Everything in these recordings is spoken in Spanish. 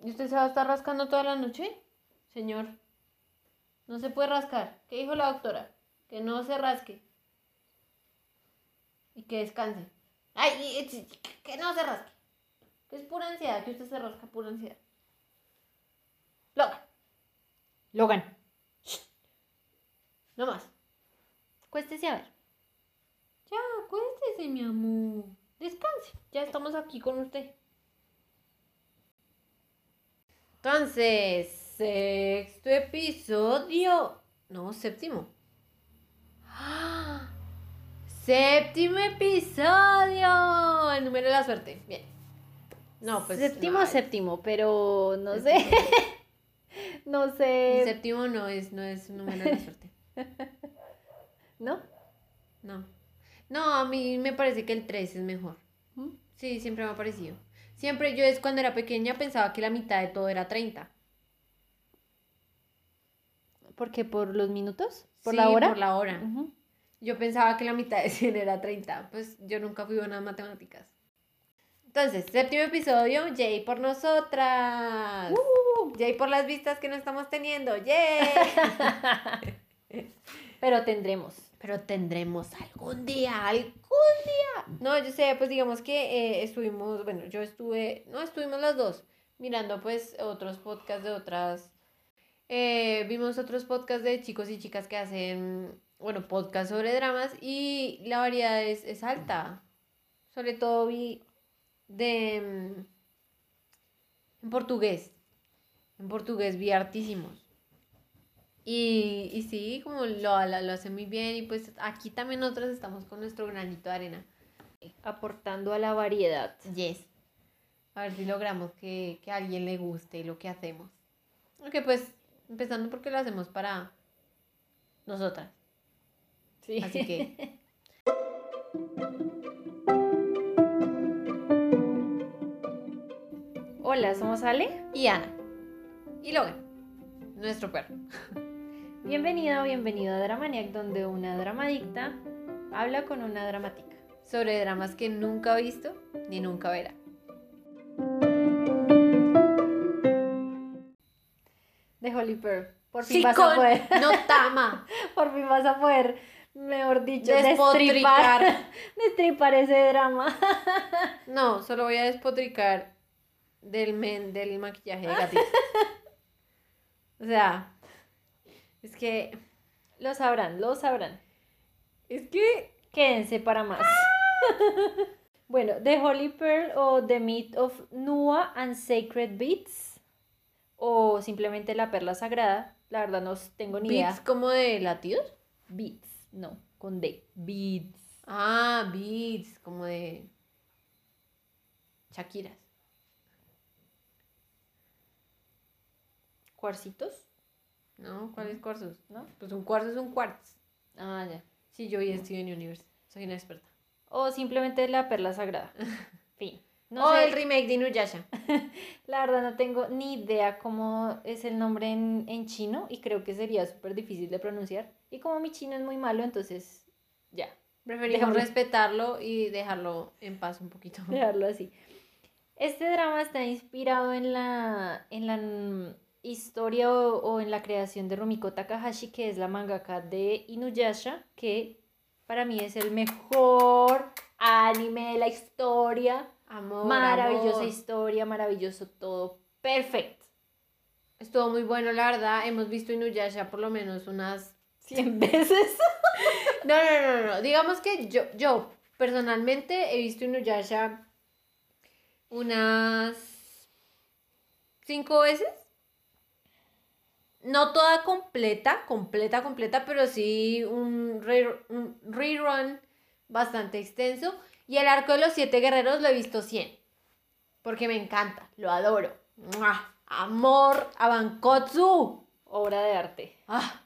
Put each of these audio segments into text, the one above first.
¿Y usted se va a estar rascando toda la noche? Señor. No se puede rascar. ¿Qué dijo la doctora? Que no se rasque. Y que descanse. Ay, que no se rasque. Que es pura ansiedad, que usted se rasca pura ansiedad. Logan. Logan. No más. Cuéstese a ver. Ya, cuéntese, mi amor. Descanse. Ya estamos aquí con usted. Entonces, sexto episodio. No, séptimo. ¡Ah! Séptimo episodio. El número de la suerte. Bien. No, pues. Séptimo, séptimo, pero no sé. no sé. El séptimo no es, no es un número de la suerte. ¿No? No. No, a mí me parece que el 3 es mejor. ¿Mm? Sí, siempre me ha parecido. Siempre yo es cuando era pequeña pensaba que la mitad de todo era 30. ¿Por qué? ¿Por los minutos? ¿Por la hora? por la hora. Yo pensaba que la mitad de 100 era 30. Pues yo nunca fui buena en matemáticas. Entonces, séptimo episodio, Jay por nosotras. Uh. Jay por las vistas que no estamos teniendo. ¡Yay! Pero tendremos. Pero tendremos algún día, algún día. No, yo sé, pues digamos que eh, estuvimos, bueno, yo estuve, no, estuvimos las dos mirando pues otros podcasts de otras, eh, vimos otros podcasts de chicos y chicas que hacen, bueno, podcasts sobre dramas y la variedad es, es alta. Sobre todo vi de, mm, en portugués, en portugués vi hartísimos. Y, y sí, como lo, lo, hace muy bien y pues aquí también nosotros estamos con nuestro granito de arena. Aportando a la variedad. Yes. A ver si logramos que, que a alguien le guste lo que hacemos. Ok, pues empezando porque lo hacemos para nosotras. Sí. Así que... Hola, somos Ale y Ana. Y Logan, nuestro perro. Bienvenido o bienvenido a Dramaniac, donde una dramadicta habla con una dramática. Sobre dramas que nunca ha visto ni nunca verá. De Holy Pearl. Por fin vas a poder. No tama. Por fin vas a poder, mejor dicho, destripar, destripar ese drama. no, solo voy a despotricar del men del maquillaje de gatito. O sea, es que lo sabrán, lo sabrán. Es que quédense para más. bueno, The Holy Pearl o The Meat of Nua and Sacred Beats o simplemente la perla sagrada. La verdad no tengo ni idea. ¿Beats como de latidos? Beats, no, con D. Beats. Ah, beats, como de Shakiras. ¿Cuarcitos? No, ¿cuáles cuarzos? ¿No? Pues un cuarzo es un quartz. Ah, ya. Sí, yo vi Steven Universe. Soy una experta. O simplemente la perla sagrada. fin. No o el remake de Inuyasha. la verdad no tengo ni idea cómo es el nombre en, en chino y creo que sería súper difícil de pronunciar. Y como mi chino es muy malo, entonces ya. Preferimos respetarlo y dejarlo en paz un poquito. Dejarlo así. Este drama está inspirado en la, en la historia o, en la creación de Rumiko Takahashi, que es la mangaka de Inuyasha, que para mí es el mejor anime de la historia. Amor, Maravillosa historia, maravilloso todo. Perfecto. Estuvo muy bueno, la verdad. Hemos visto Inuyasha por lo menos unas 100 veces. no, no, no, no. Digamos que yo, yo personalmente he visto Inuyasha unas 5 veces no toda completa, completa, completa, pero sí un, rerun bastante extenso. Y el arco de los siete guerreros lo he visto 100. Porque me encanta, lo adoro. Amor a Bankotsu. Obra de arte. Ah.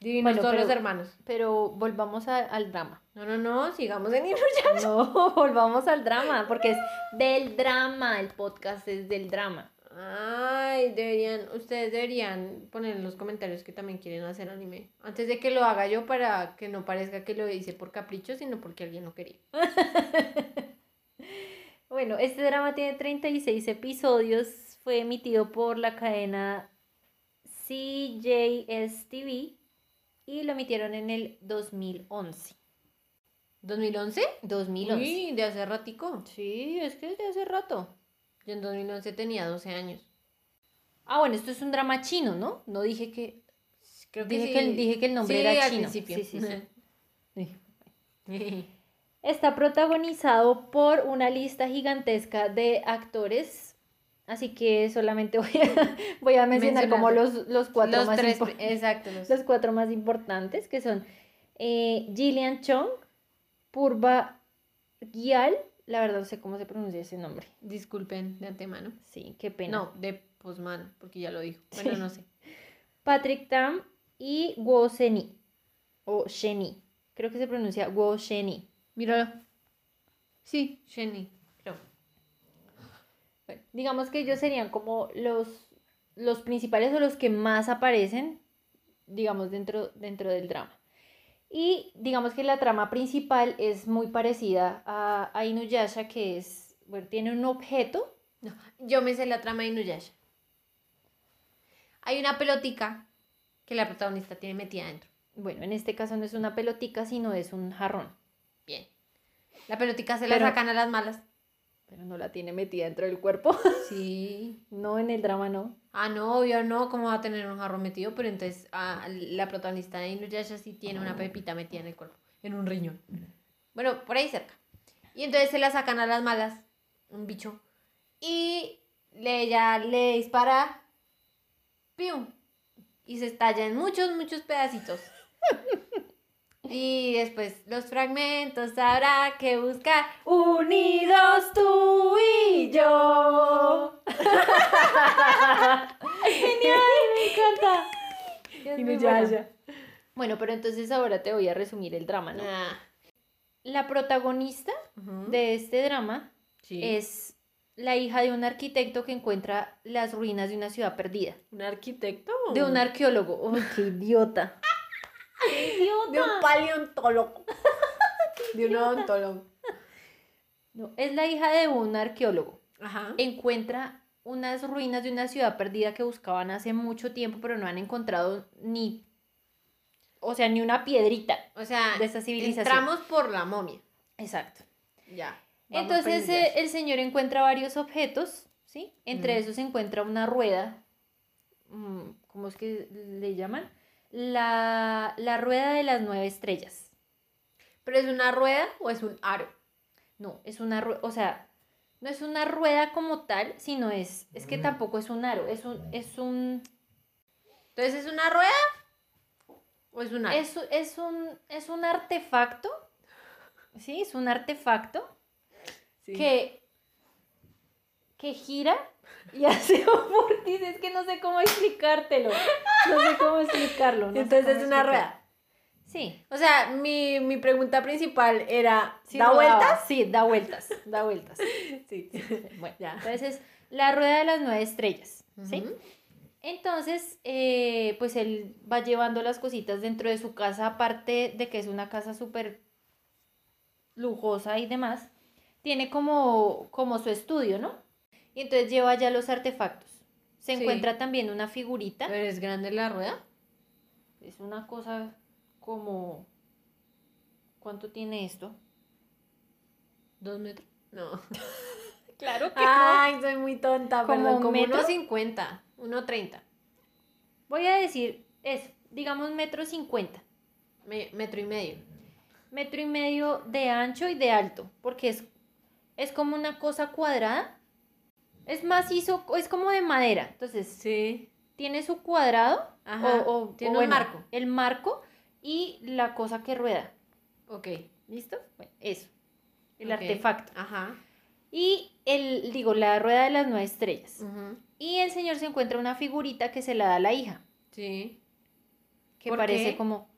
Divinos todos los hermanos. Pero volvamos al drama. No, no, no, sigamos en Inuyasha. No, volvamos al drama, porque es del drama, el podcast es del drama. Ay, deberían, ustedes deberían poner en los comentarios que también quieren hacer anime. Antes de que lo haga yo para que no parezca que lo hice por capricho, sino porque alguien lo quería. Bueno, este drama tiene 36 episodios. Fue emitido por la cadena CJS TV y lo emitieron en el 2011. ¿2011? 2011. Uy, de hace ratico. Sí, es que es de hace rato. Yo en 2011 tenía 12 años. Ah, bueno, esto es un drama chino, ¿no? No dije que. Creo que Dije, sí. que, el- dije que el nombre Sí, era al chino. principio. Sí, sí, sí. Está protagonizado por una lista gigantesca de actores. Así que solamente voy a, voy a mencionar como los, los cuatro Los más tres, exacto. Los, los cuatro más importantes, que son eh, Gillian Chong, Purva Gyal, la verdad no sé cómo se pronuncia ese nombre. Disculpen de antemano. Sí, qué pena. No, de posmano, porque ya lo dijo. Bueno, Sí. no sé. Patrick Tam y Guo Sheni, o Sheni, creo que se pronuncia Guo Sheni. Míralo. Sí, Jenny, creo. Bueno, digamos que ellos serían como los, los principales o los que más aparecen, digamos, dentro, dentro del drama. Y digamos que la trama principal es muy parecida a, a Inuyasha, que es, bueno, tiene un objeto. No, yo me sé la trama de Inuyasha. Hay una pelotica que la protagonista tiene metida dentro. Bueno, en este caso no es una pelotica, sino es un jarrón. Bien. La pelotica se la Pero- sacan a las malas. Pero no la tiene metida dentro del cuerpo. Sí. no, en el drama no. Ah, no, obvio no, ¿cómo va a tener un jarrón metido? Pero entonces ah, la protagonista de Inuyasha sí tiene una pepita metida en el cuerpo, en un riñón. Bueno, por ahí cerca. Y entonces se la sacan a las malas, un bicho. Y le, ella le dispara, ¡pium! Y se estalla en muchos, muchos pedacitos. Y después los fragmentos habrá que buscar unidos tú y yo. ¡Genial! ¡Me encanta! Inuyasha. buena. Bueno, pero entonces ahora te voy a resumir el drama, ¿no? Ah. La protagonista de este drama Sí. es la hija de un arquitecto que encuentra las ruinas de una ciudad perdida. ¿Un arquitecto? De un arqueólogo. ¡Uy, qué idiota! De un paleontólogo. de un odontólogo. No, es la hija de un arqueólogo. Ajá. Encuentra unas ruinas de una ciudad perdida que buscaban hace mucho tiempo, pero no han encontrado ni. O sea, ni una piedrita. O sea, de esa civilización. entramos por la momia. Exacto. Ya. Entonces eh, el señor encuentra varios objetos, ¿sí? Entre Mm. esos se encuentra una rueda, mm, ¿cómo es que le llaman? La, la rueda de las nueve estrellas. ¿Pero es una rueda o es un aro? No, es una rueda, o sea, no es una rueda como tal, sino es, es que tampoco es un aro, es un, es un, Entonces, ¿es una rueda o es un aro? es, es un, es un artefacto, ¿sí? Es un artefacto Sí. que, que gira y hace un vórtice. Es que no sé cómo explicártelo. No sé cómo explicarlo. no Entonces, es una rueda. Sí. O sea, mi, mi pregunta principal era, sí ¿da vueltas? Sí, da vueltas. Da vueltas. Sí. Bueno, Ya. entonces, la rueda de las nueve estrellas. ¿sí? Entonces, eh, pues él va llevando las cositas dentro de su casa, aparte de que es una casa súper lujosa y demás, tiene como, como su estudio, ¿no? Y entonces lleva ya los artefactos. Se Sí. encuentra también una figurita, ¿Pero es grande la rueda? es una cosa como... ¿Cuánto tiene esto? ¿Dos metros? No. Claro que Ay, soy muy tonta, ¿Como perdón. Como metro? 50, uno 30. Voy a decir eso, digamos metro cincuenta. Me- metro y medio. metro y medio de ancho y de alto, porque es, es como una cosa cuadrada. Es macizo, es como de madera. Entonces, Sí. tiene su cuadrado Ajá, o, o- tiene o un bueno, marco. El marco y la cosa que rueda. Ok. ¿Listo? Bueno, eso. El artefacto. Ajá. Y el, digo, la rueda de las nueve estrellas. Y el señor se encuentra una figurita que se la da a la hija, Sí. que ¿Por parece qué? como...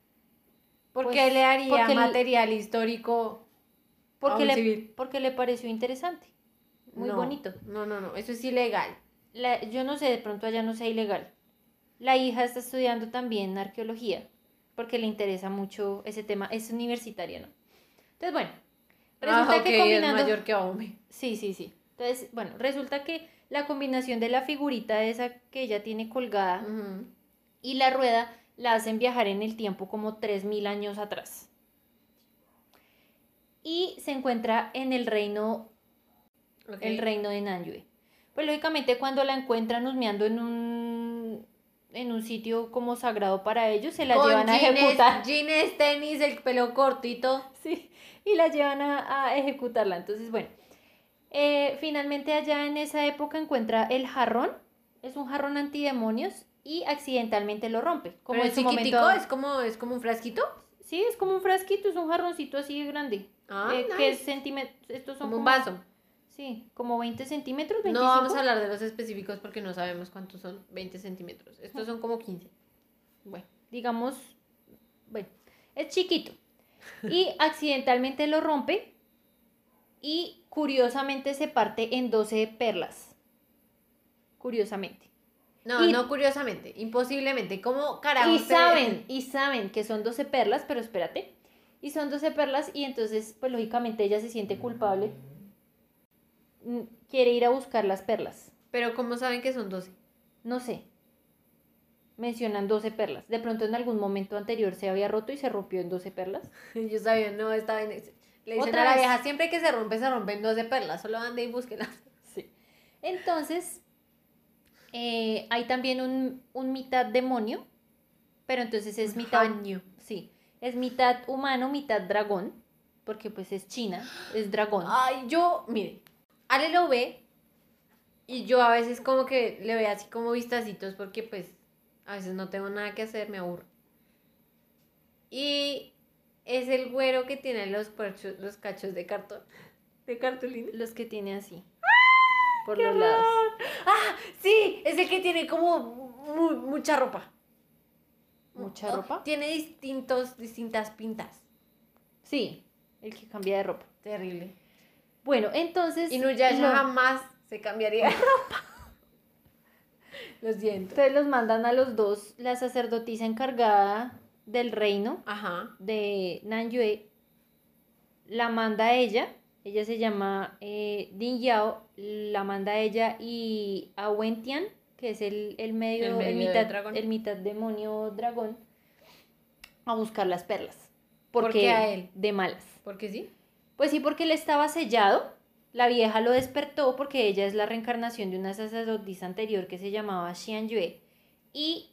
¿Por Pues, qué le haría porque el- material histórico a Porque un le, civil? porque le pareció interesante. Muy No, bonito. No, no, no. Eso es ilegal. la- yo no sé, de pronto allá no sea ilegal. La hija está estudiando también arqueología, porque le interesa mucho ese tema, es universitaria, ¿no? Entonces, bueno, Resulta ah, que ok, combinando... es mayor que Aome. Sí, sí, sí. Entonces, bueno, resulta que la combinación de la figurita esa que ella tiene colgada y la rueda la hacen viajar en el tiempo como 3.000 años atrás. Y se encuentra en el reino, El reino de Nanyue. Pues lógicamente cuando la encuentran husmeando en un, en un sitio como sagrado para ellos, se la Con llevan a ejecutar. jeans, tenis, el pelo cortito. Sí, y la llevan a, a ejecutarla. Entonces, bueno, eh, finalmente allá en esa época encuentra el jarrón, es un jarrón antidemonios y accidentalmente lo rompe. Como Pero es chiquitico, momento- es como, es como un frasquito. Sí, es como un frasquito, es un jarroncito así de grande. Ah, eh, que es nice. centímetros, estos son Como un vaso. Sí, como 20 centímetros, No 25. vamos a hablar de los específicos porque no sabemos cuántos son 20 centímetros. Estos son como 15. Bueno, digamos, bueno, es chiquito. Y accidentalmente lo rompe y curiosamente se parte en 12 perlas. Curiosamente. No, Y- no curiosamente, imposiblemente. ¿Cómo carajo? Y saben, y saben que son 12 perlas, pero espérate. Y son 12 perlas y entonces, pues lógicamente ella se siente culpable. Quiere ir a buscar las perlas. Pero ¿cómo saben que son 12? No sé. Mencionan 12 perlas. De pronto en algún momento anterior se había roto y se rompió en 12 perlas. Yo sabía, no, estaba en ese. Le dicen Otra a la vez. vieja, siempre que se rompe, se rompen 12 perlas. Solo ande y búsquelas. Sí. Entonces, eh, hay también un, un mitad demonio, pero entonces es mitad, sí, es mitad humano, mitad dragón, porque pues es China, es dragón. Ay, yo, mire, Ale lo ve y yo a veces como que le veo así como vistacitos porque pues a veces no tengo nada que hacer, me aburro. Y es el güero que tiene los, parchos- los cachos de cartón, de cartulina. Los que tiene así, por los lados. Ah, sí, es el que tiene como mu- mucha ropa. ¿Mucha Oh, ropa? Tiene distintos, distintas pintas. Sí, el que cambia de ropa. Terrible. Bueno, entonces... Y Nuyasha lo- jamás se cambiaría de ropa. Lo siento. Entonces los mandan a los dos, la sacerdotisa encargada del reino Ajá. de Nanyue la manda a ella, ella se llama eh, Din Yao, la manda a ella y a Wentian, que es el, el medio, El medio mitad, dragón. el mitad demonio dragón, a buscar las perlas. ¿Por Porque qué a él? De malas. Porque sí. Pues sí, porque él estaba sellado. La vieja lo despertó porque ella es la reencarnación de una sacerdotisa anterior que se llamaba Xian Yue. Y,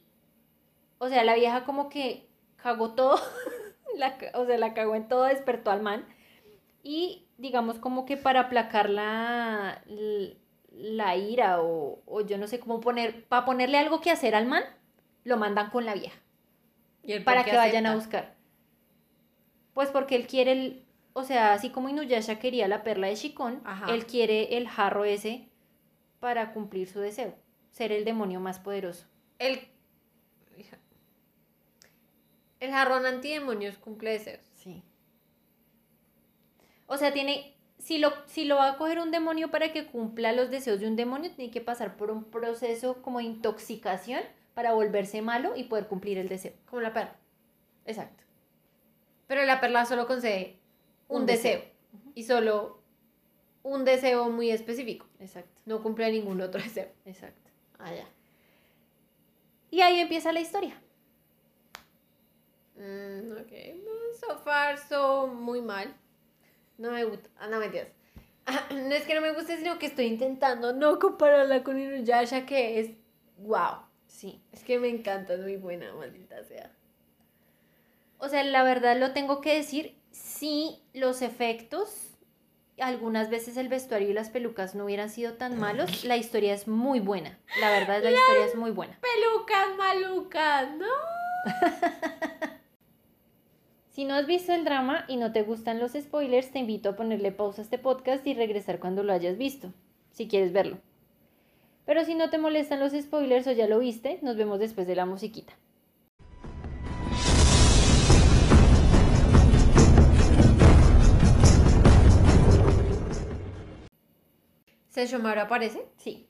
o sea, la vieja como que cagó todo, la o sea, la cagó en todo, despertó al man. Y, digamos, como que para aplacar la, la ira o, o yo no sé cómo poner, para ponerle algo que hacer al man, lo mandan con la vieja ¿Y él por para que vayan a buscar. Pues porque él quiere el, o sea, así como Inuyasha quería la perla de Shikon, Ajá. él quiere el jarro ese para cumplir su deseo, ser el demonio más poderoso. El. El jarrón antidemonios cumple deseos. Sí. O sea, tiene, si lo, si lo va a coger un demonio para que cumpla los deseos de un demonio, tiene que pasar por un proceso como de intoxicación para volverse malo y poder cumplir el deseo. Como la perla. Exacto. Pero la perla solo concede un, Un deseo. deseo. Y solo un deseo muy específico. Exacto. No cumple ningún otro deseo. Exacto. Ah, ya. Y ahí empieza la historia. Mm, ok. Mm, So far, so muy mal. No me gusta. Ah, no mentiras. Ah, No es que no me guste, sino que estoy intentando no compararla con Inuyasha, que es wow. Sí. Es que me encanta, es muy buena, maldita sea. O sea, la verdad lo tengo que decir, sí, los efectos, algunas veces el vestuario y las pelucas no hubieran sido tan malos, la historia es muy buena. La verdad, la historia es muy buena. Pelucas malucas, ¿no? Si no has visto el drama y no te gustan los spoilers, te invito a ponerle pausa a este podcast y regresar cuando lo hayas visto, si quieres verlo. Pero si no te molestan los spoilers o ya lo viste, nos vemos después de la musiquita. ¿Seshomaru aparece? Sí.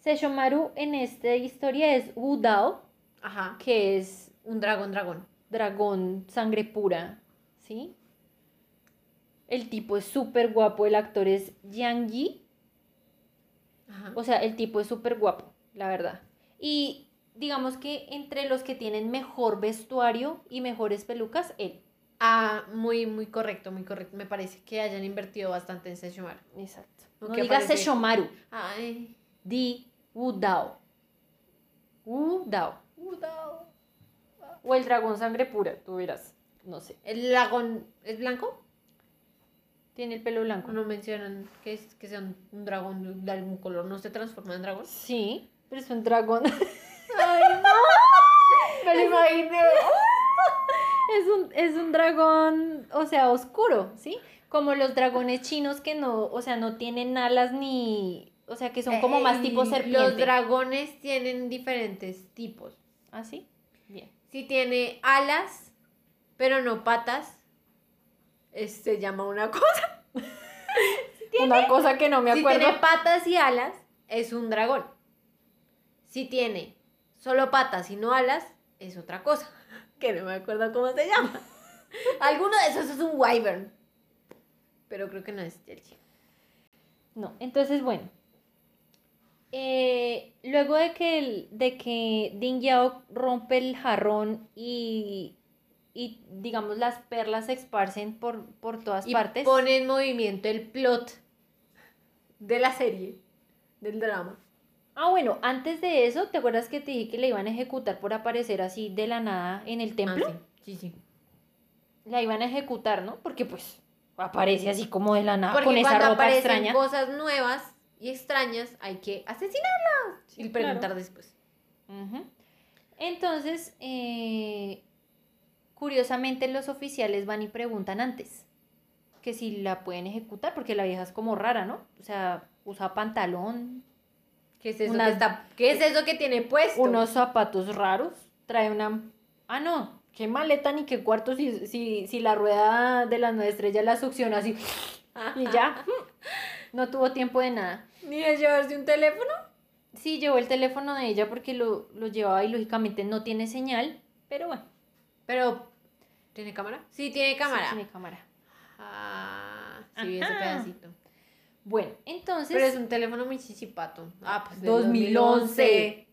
Sesshomaru en esta historia es Wudao, Ajá. que es Un dragón, dragón. dragón, sangre pura, ¿sí? El tipo es súper guapo, el actor es Yang Yi. Ajá. O sea, el tipo es súper guapo, la verdad. Y digamos que entre los que tienen mejor vestuario y mejores pelucas, él. Ah, muy, muy correcto, muy correcto. Me parece que hayan invertido bastante en Sesshomaru. Exacto. No digas Sesshomaru, Ay. di Wudao. Wudao. Udao. O el dragón sangre pura, tú verás. No sé. ¿El dragón es blanco? Tiene el pelo blanco. No mencionan que, es, que sea un, un dragón de algún color. ¿No se transforma en dragón? Sí, pero es un dragón. ¡Ay, no! Me lo imaginé. es, un, es un dragón, o sea, oscuro, ¿sí? Como los dragones chinos que no, o sea, no tienen alas ni. O sea, que son como más Eh, tipo serpiente. Los dragones tienen diferentes tipos. ¿Ah, sí? Bien. Si tiene alas, pero no patas, es- se llama una cosa. Una cosa que no me Si acuerdo. tiene patas y alas, es un dragón. Si tiene solo patas y no alas, es otra cosa. Que no me acuerdo cómo se llama. Alguno de esos es un wyvern. Pero creo que no es Chelsea. No, entonces bueno. Eh, luego de que, el- de que Ding Yao rompe el jarrón y, y digamos las perlas se esparcen por, por todas Y partes. pone en movimiento el plot de la serie, del drama. Ah, bueno, antes de eso, ¿te acuerdas que te dije que le iban a ejecutar por aparecer así de la nada en el templo? Ah, sí, sí, sí. La iban a ejecutar, ¿no? Porque pues aparece así como de la nada Porque con esa ropa aparecen extraña. cosas nuevas y extrañas, hay que asesinarlas Sí, y preguntar claro. después. Entonces, eh, curiosamente los oficiales van y preguntan antes que si la pueden ejecutar, porque la vieja es como rara, ¿no? O sea, usa pantalón, ¿Qué es eso, Unas- que, está, ¿qué es eso que tiene puesto? unos zapatos raros, trae una... Ah, no, qué maleta ni qué cuarto si, si, si la rueda de las nueve estrellas la succiona así y ya. No tuvo tiempo de nada. Ni de llevarse un teléfono. Sí, llevó el teléfono de ella porque lo, lo llevaba y lógicamente no tiene señal, pero bueno. Pero, ¿tiene cámara? Sí, tiene cámara. Sí, tiene cámara. Ah, sí, ese pedacito. Bueno, entonces, Pero es un teléfono muy chichipato. Ah, pues del 2011.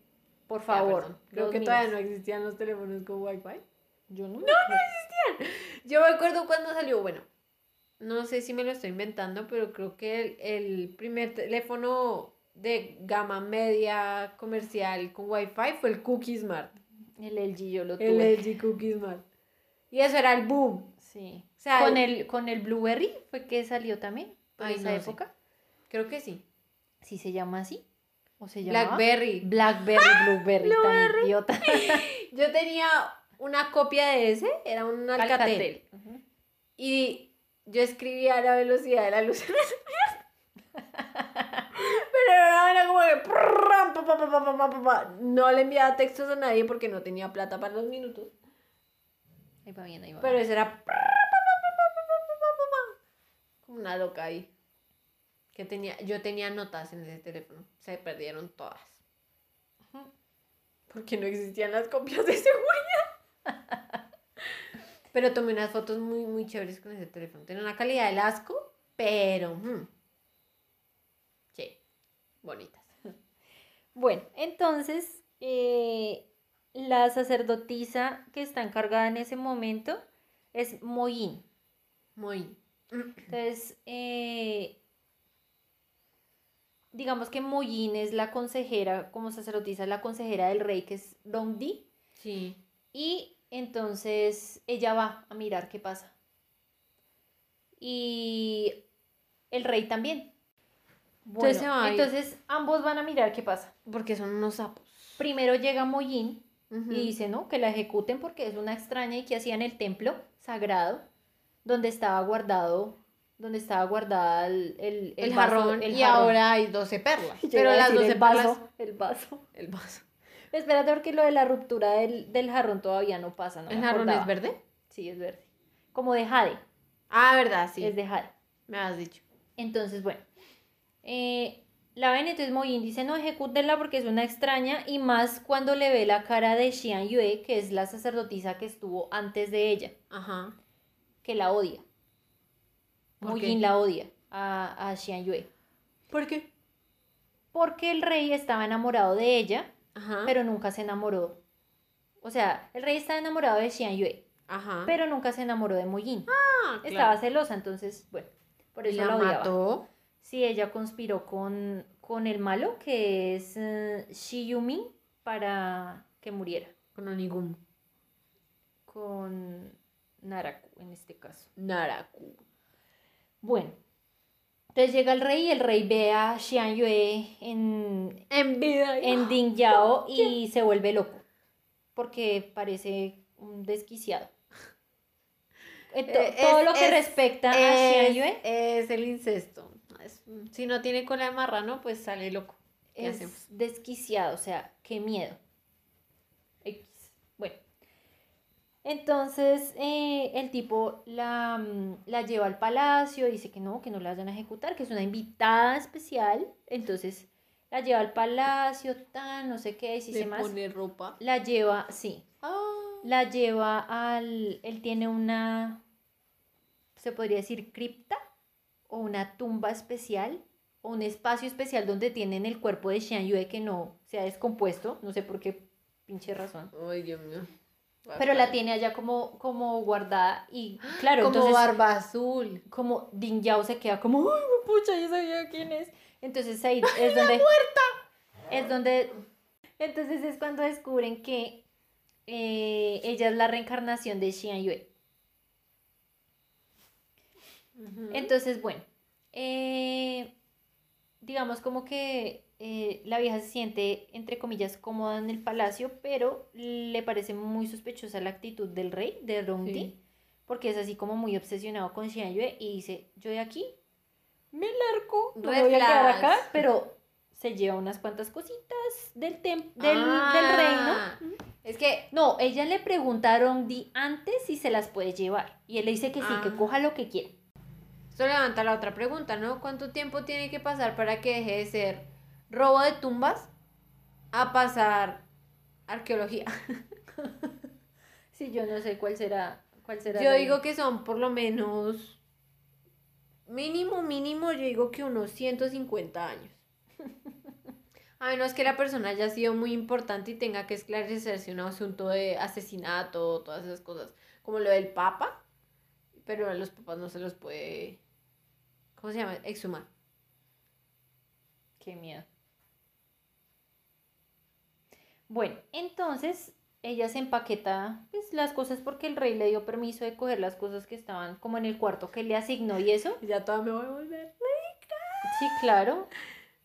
por favor. Creo que 2000. todavía no existían los teléfonos con wifi. Yo no. No, no existían. Yo me acuerdo cuando salió, bueno, no sé si me lo estoy inventando, pero creo que el, el primer teléfono de gama media comercial con wifi fue el Cookie Smart. El LG yo lo El tuve. LG Cookie Smart. Y eso era el boom. Sí. O sea, con el con el Blueberry fue que salió también por Ay, esa no sé. Creo que sí. ¿Sí se llama así? ¿O se llama? Blackberry. Blackberry, Blueberry, tan idiota. Yo tenía una copia de ese, era un Alcatel. Alcatel. Y yo escribía a la velocidad de la luz Pero era como que... No le enviaba textos a nadie porque no tenía plata para los minutos. Ahí va bien, ahí va Pero eso era... Como una loca ahí. Que tenía, yo tenía notas en ese teléfono. Se perdieron todas. Porque no existían las copias de seguridad. Pero tomé unas fotos muy, muy chéveres con ese teléfono. Tiene una calidad del asco, pero... mm, sí, bonitas. Bueno, entonces, eh, la sacerdotisa que está encargada en ese momento es Moyin. Muy... Entonces, eh, digamos que Moyin es la consejera, como sacerdotisa, la consejera del rey, que es Dongdi. Sí. Y entonces ella va a mirar qué pasa. Y el rey también. Bueno, Entonces ambos van a mirar qué pasa. Porque son unos sapos. Primero llega Moyin Ujú. y dice, ¿no? Que la ejecuten porque es una extraña y que hacía en el templo sagrado donde estaba guardado, donde estaba guardada el, el, el, vaso- jarrón. el y jarrón. ahora hay 12 perlas. Yo Pero las decir 12 el vaso, perlas... el vaso. El vaso. Espérate porque lo de la ruptura del, del jarrón todavía no pasa, ¿no? ¿El me jarrón es verde? Sí, es verde. Como de jade, Ah, verdad, sí. es de jade. Me has dicho. Entonces, bueno, eh, la ven, entonces Moyin dice, no, ejecútenla porque es una extraña y más cuando le ve la cara de Xian Yue, que es la sacerdotisa que estuvo antes de ella, Ajá. que la odia. ¿Por Muyin qué? la odia a, a Xian Yue. ¿Por qué? Porque el rey estaba enamorado de ella, Ajá. pero nunca se enamoró. O sea, el rey estaba enamorado de Xian Yue, Ajá. pero nunca se enamoró de Muyin. Ah, claro. Estaba celosa, entonces, bueno, por ¿Y eso la la odiaba. mató. Sí, ella conspiró con, con el malo, que es Shi Yumin, para que muriera. Con Onigum. Con Naraku, en este caso. Naraku. Bueno, entonces llega el rey y el rey ve a Xian Yue en, En vida. en Ding Yao y se vuelve loco, porque parece un desquiciado. Eh, Eh, todo lo que es- respecta a Xian Yue es el incesto. Es- si no tiene cola de marrano, pues sale loco. ¿Qué es hacemos? desquiciado, o sea, qué miedo. X. Bueno, entonces eh, el tipo la, mm, la lleva al palacio, dice que no, que no la vayan a ejecutar, que es una invitada especial. Entonces la lleva al palacio, tan, no sé qué, si Le se más. pone ropa. La lleva, sí, Ah. la lleva al. Él tiene una. Se podría decir cripta o una tumba especial o un espacio especial donde tienen el cuerpo de Xian Yue que no se ha descompuesto. No sé por qué pinche razón. Ay, Dios mío. Pero la tiene allá como, como guardada y claro, Como entonces barba azul. como Ding Yao se queda como, ¡ay, pucha, ya sabía quién es! Entonces ahí es donde... Es donde... Entonces es cuando descubren que eh, ella es la reencarnación de Xian Yue. Entonces, bueno, eh, digamos como que eh, la vieja se siente, entre comillas, cómoda en el palacio, pero le parece muy sospechosa la actitud del rey, de Rongdi, Sí. porque es así como muy obsesionado con Xian Yue y dice, yo de aquí me largo, no me voy a quedar acá, pero se lleva unas cuantas cositas del, tem- del, del reino. Ah, Es que No, ella le pregunta a Rongdi antes si se las puede llevar. Y él le dice que sí, que Ah. coja lo que quiera. esto levanta la otra pregunta, ¿no? ¿Cuánto tiempo tiene que pasar para que deje de ser robo de tumbas a pasar arqueología? Sí, yo no sé cuál será. Cuál será Yo digo que son por lo menos mínimo, mínimo, yo digo que unos 150 años. A menos que la persona haya sido muy importante y tenga que esclarecerse un asunto de asesinato, todas esas cosas, como lo del Papa, pero a los papas no se los puede, ¿cómo se llama? Exhumar. Qué miedo. Bueno, entonces ella se empaqueta pues, las cosas porque el rey le dio permiso de coger las cosas que estaban como en el cuarto que le asignó y eso. Ya toda me voy a volver. Sí, claro.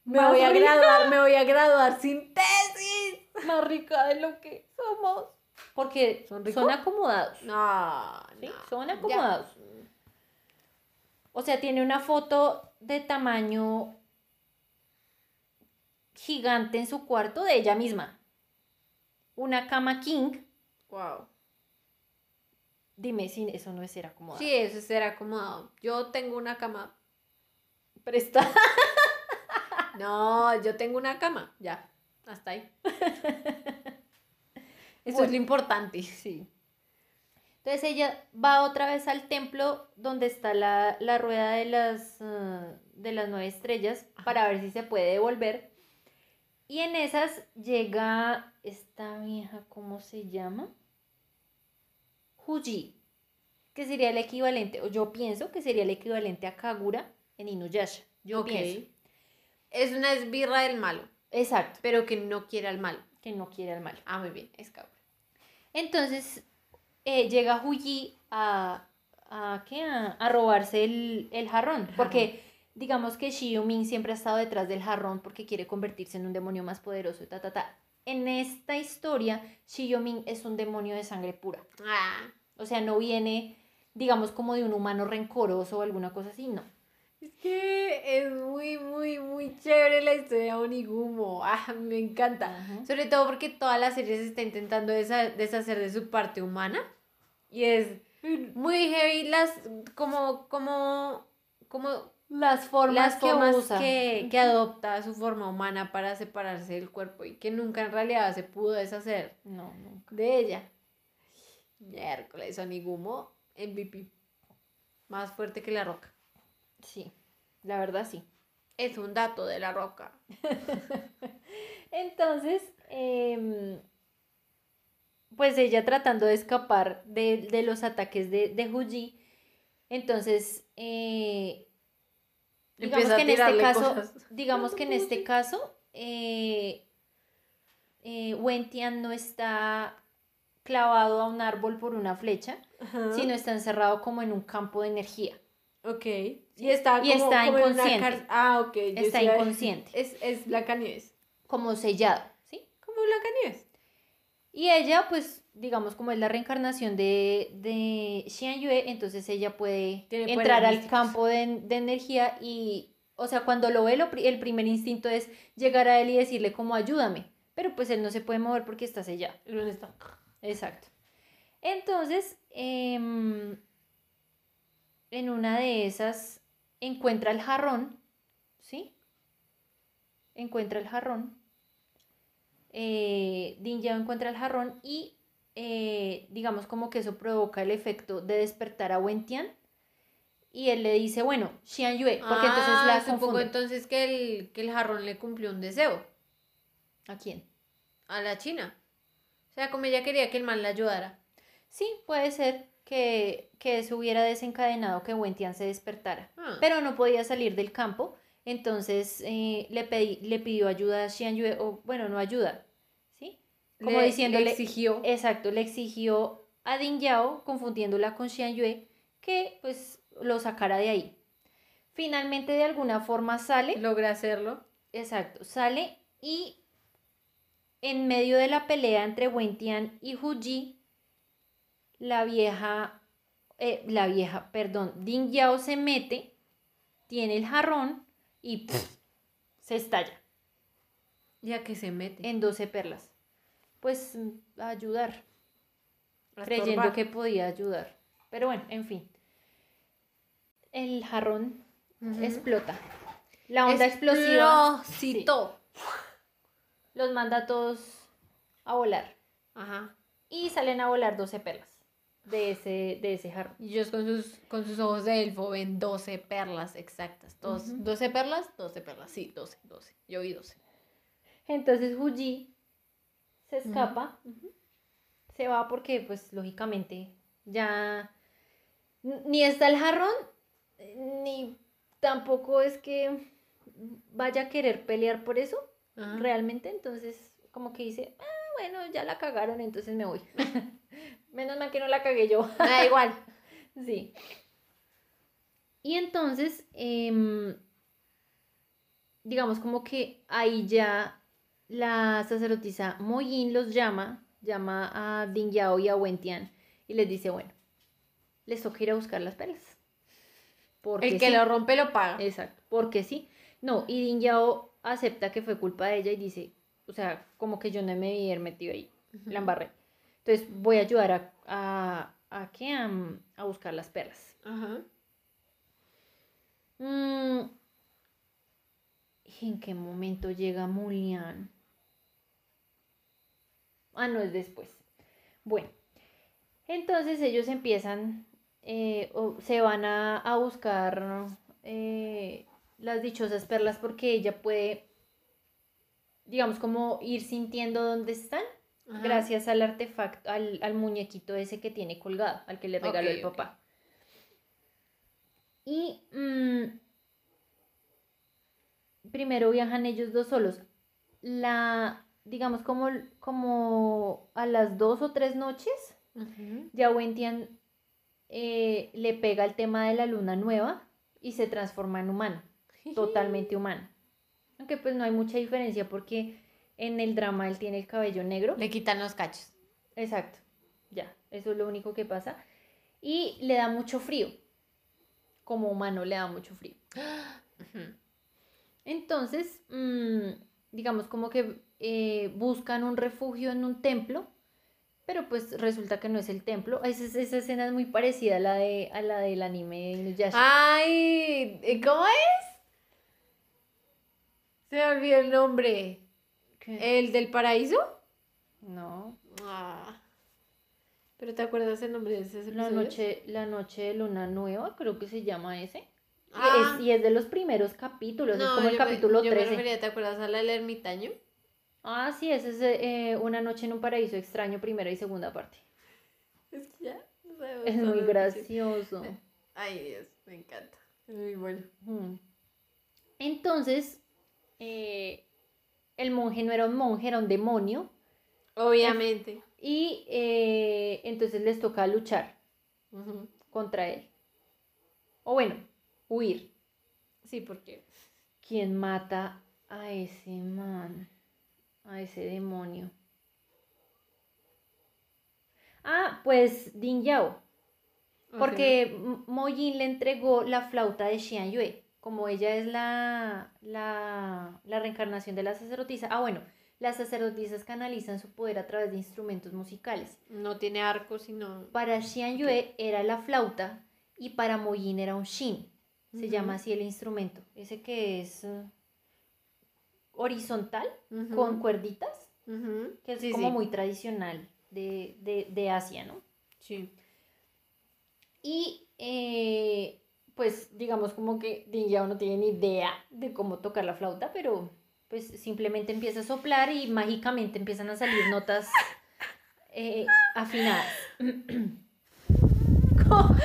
Me voy a rica. graduar, me voy a graduar sin tesis. Más rica de lo que somos. Porque ¿Son acomodados. No, Sí, no, son ya. acomodados. O sea, tiene una foto de tamaño gigante en su cuarto de ella misma. Una cama king. Wow. Dime si eso no es ser acomodado. Sí, eso será acomodado. Yo tengo una cama. Presta. No, yo tengo una cama. Ya, hasta ahí. Eso Bueno. es lo importante. Sí. Entonces ella va otra vez al templo donde está la, la rueda de las, ah, de las nueve estrellas para ver si se puede devolver. Y en esas llega esta vieja, ¿cómo se llama? Huji, que sería el equivalente, o yo pienso que sería el equivalente a Kagura en Inuyasha. Yo pienso. Es una esbirra del malo, Exacto, pero que no quiere al malo. que no quiere al malo. Ah, muy bien, es cabra. Entonces eh, llega Huyi a, a, ¿qué? a, a robarse el, el jarrón. El Porque digamos que Shiyumin siempre ha estado detrás del jarrón porque quiere convertirse en un demonio más poderoso. Ta, ta, ta. En esta historia, Shiyumin es un demonio de sangre pura. Ah, O sea, no viene, digamos, como de un humano rencoroso o alguna cosa así, no. es que es muy, muy, muy chévere la historia de Onigumo. Ah, me encanta. Ajá. Sobre todo porque toda la serie se está intentando deshacer de su parte humana. Y es muy heavy las, como, como, como Las formas, las que usa. que, que adopta su forma humana para separarse del cuerpo y que nunca en realidad se pudo deshacer No, nunca. de ella. Miércoles, Onigumo, MVP. Más fuerte que la roca. Sí, la verdad sí. Es un dato de la roca. Entonces, em, pues ella tratando de escapar de, de los ataques de, de Huji, entonces, eh, digamos que en este caso, digamos que en este caso, eh, eh, Wentian no está clavado a un árbol por una flecha, Ajá. sino está encerrado como en un campo de energía. Ok. Y está, Y como- está como en una inconsciente. Ah, ok. yo Está inconsciente. Es, es Blancanieves. como sellado, ¿sí? Como Blancanieves. Y ella, pues, digamos, como es la reencarnación de, de Xian Yue, entonces ella puede Tiene entrar al místicos. campo de, de energía y, o sea, cuando lo ve, lo el primer instinto es llegar a él y decirle como ayúdame, pero pues él no se puede mover porque está sellado. ¿Dónde está? Exacto. Entonces, em, en una de esas encuentra el jarrón, ¿sí? Encuentra el jarrón. Eh, Din Yao encuentra el jarrón y eh, digamos como que eso provoca el efecto de despertar a Wen Tian. Y él le dice, bueno, Xian Yue, porque entonces Ah, la supongo confunde. entonces que el, que el jarrón le cumplió un deseo ¿A quién? a la china. O sea, como ella quería que el man la ayudara. Sí, puede ser que, que eso hubiera desencadenado que Wen Tian se despertara. Ah. pero no podía salir del campo, entonces eh, le, pedí, le pidió ayuda a Xian Yue, o bueno, no ayuda, ¿sí? Como Le- le diciéndole, exigió. exacto, le exigió a Din Yao, confundiéndola con Xian Yue, que pues lo sacara de ahí. Finalmente de alguna forma sale, Logra hacerlo. exacto, sale y en medio de la pelea entre Wen Tian y Hu Ji, la vieja, eh, la vieja, perdón, Ding Yao se mete, tiene el jarrón y se estalla Ya que se mete. en 12 perlas. Pues mm, a ayudar, a creyendo que podía ayudar. Pero bueno, en fin. El jarrón explota. La onda explosiva Explosito. los manda a todos a volar. Ajá. Y salen a volar 12 perlas de ese, de ese jarrón. Y ellos con sus, con sus ojos de elfo ven 12 perlas exactas. Dos, Ujú. 12 perlas, 12 perlas. Sí, 12, 12. Yo vi 12. Entonces Huji se escapa, se va porque pues lógicamente ya ni está el jarrón, ni tampoco es que vaya a querer pelear por eso Ajá. realmente, entonces como que dice, ah, bueno, ya la cagaron, entonces me voy. Menos mal que no la cagué yo. Me da igual. Sí. Y entonces, em, digamos como que ahí ya la sacerdotisa Moyin los llama, llama a Ding Yao y a Wen Tian y les dice, bueno, les toca ir a buscar las perlas. Porque El que sí. lo rompe lo paga. Exacto, porque sí. No, y Ding Yao acepta que fue culpa de ella y dice, o sea, como que yo no me haber metido ahí, la embarré. Entonces voy a ayudar a, a, a, ¿qué? a, a buscar las perlas. Ajá. Mm, ¿y ¿En qué momento llega Mulian? Ah, no, es después. Bueno, entonces ellos empiezan, eh, o se van a, a buscar eh, las dichosas perlas porque ella puede, digamos, como ir sintiendo dónde están Ajá. gracias al artefacto, al, al muñequito ese que tiene colgado, al que le regaló el papá. Y mm, primero viajan ellos dos solos. La, digamos, como, como a las dos o tres noches, ya Wentian eh, le pega el tema de la luna nueva y se transforma en humano, totalmente humano. Aunque pues no hay mucha diferencia porque en el drama él tiene el cabello negro. Le quitan los cachos. Exacto, ya, eso es lo único que pasa. Y le da mucho frío, como humano le da mucho frío. Entonces, mm, digamos como que eh, buscan un refugio en un templo, pero pues resulta que no es el templo. Esa, esa escena es muy parecida a la, de, a la del anime de Inuyasha. Ay, ¿y ¿cómo es? Se me olvidó el nombre. ¿Qué? ¿El del paraíso? No, Ah. ¿Pero te acuerdas el nombre de ese la episodio? noche, la noche de luna nueva, creo que se llama ese. Y Ah. es, y es de los primeros capítulos, es como el me- capítulo yo me 13. refería, ¿te acuerdas a la del ermitaño? Ah, sí, ese es eh, Una noche en un paraíso extraño, primera y segunda parte. Es que ya. no sabemos Es muy gracioso. Ay, Dios, me encanta. Es muy bueno. Entonces, eh, el monje no era un monje, era un demonio. Obviamente. Y eh, entonces les toca luchar contra él. O bueno, huir. Sí, porque. ¿Quién mata a ese man? A ese demonio. Ah, pues Din Yao. Porque M- Mo Yin le entregó la flauta de Xian Yue. Como ella es la, la, la reencarnación de la sacerdotisa. Ah, bueno, las sacerdotisas canalizan su poder a través de instrumentos musicales. No tiene arco, sino. Para Xian Yue era la flauta y para Mo Yin era un Shin. Se llama así el instrumento. Ese que es eh, horizontal con cuerditas, que es Sí, como sí. muy tradicional de, de, de Asia, ¿no? Sí. Y eh, pues digamos como que Din Yao no tiene ni idea de cómo tocar la flauta, pero pues simplemente empieza a soplar y mágicamente empiezan a salir notas eh, afinadas. como,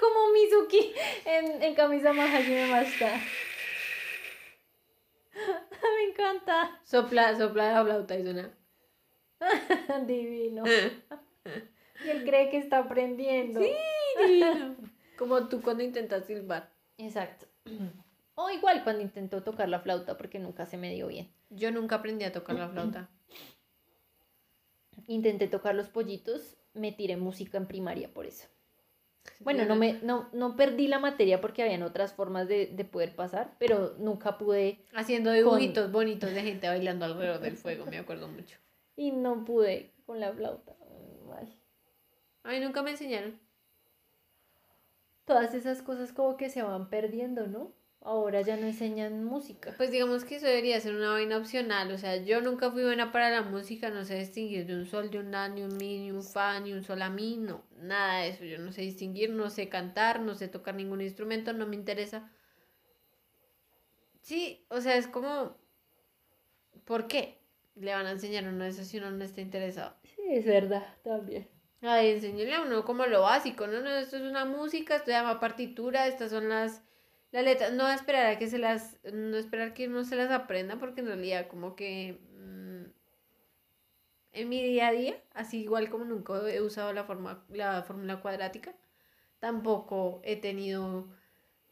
como Mizuki en, en camisa Mahajime Mashita. Me encanta. Sopla, sopla la flauta y suena. Divino. Y él cree que está aprendiendo. Sí, divino. Como tú cuando intentas silbar. Exacto. O igual cuando intentó tocar la flauta porque nunca se me dio bien. Yo nunca aprendí a tocar la flauta. Intenté tocar los pollitos, me tiré música en primaria por eso. Bueno, no, me, no, no perdí la materia porque habían otras formas de, de poder pasar, pero nunca pude Haciendo dibujitos bonitos de gente bailando alrededor del fuego, me acuerdo mucho. y no pude con la flauta. Mal. A mí nunca me enseñaron. Todas esas cosas como que se van perdiendo, ¿no? Ahora ya no enseñan música. Pues digamos que eso debería ser una vaina opcional. O sea, yo nunca fui buena para la música, no sé distinguir de un sol, de un la, ni un mi, ni un fa, ni un sol a mi, no, nada de eso. Yo no sé distinguir, no sé cantar, no sé tocar ningún instrumento, no me interesa. Sí, o sea, es como, ¿por qué le van a enseñar a uno eso si uno no está interesado? Sí, es verdad, también. Ay, enseñarle a uno como lo básico, no, no, esto es una música, esto se llama partitura, estas son las, las letras, no esperar a que se las, no esperar que uno se las aprenda, porque en realidad como que mm, en mi día a día, así igual como nunca he usado la forma, la fórmula cuadrática, tampoco he tenido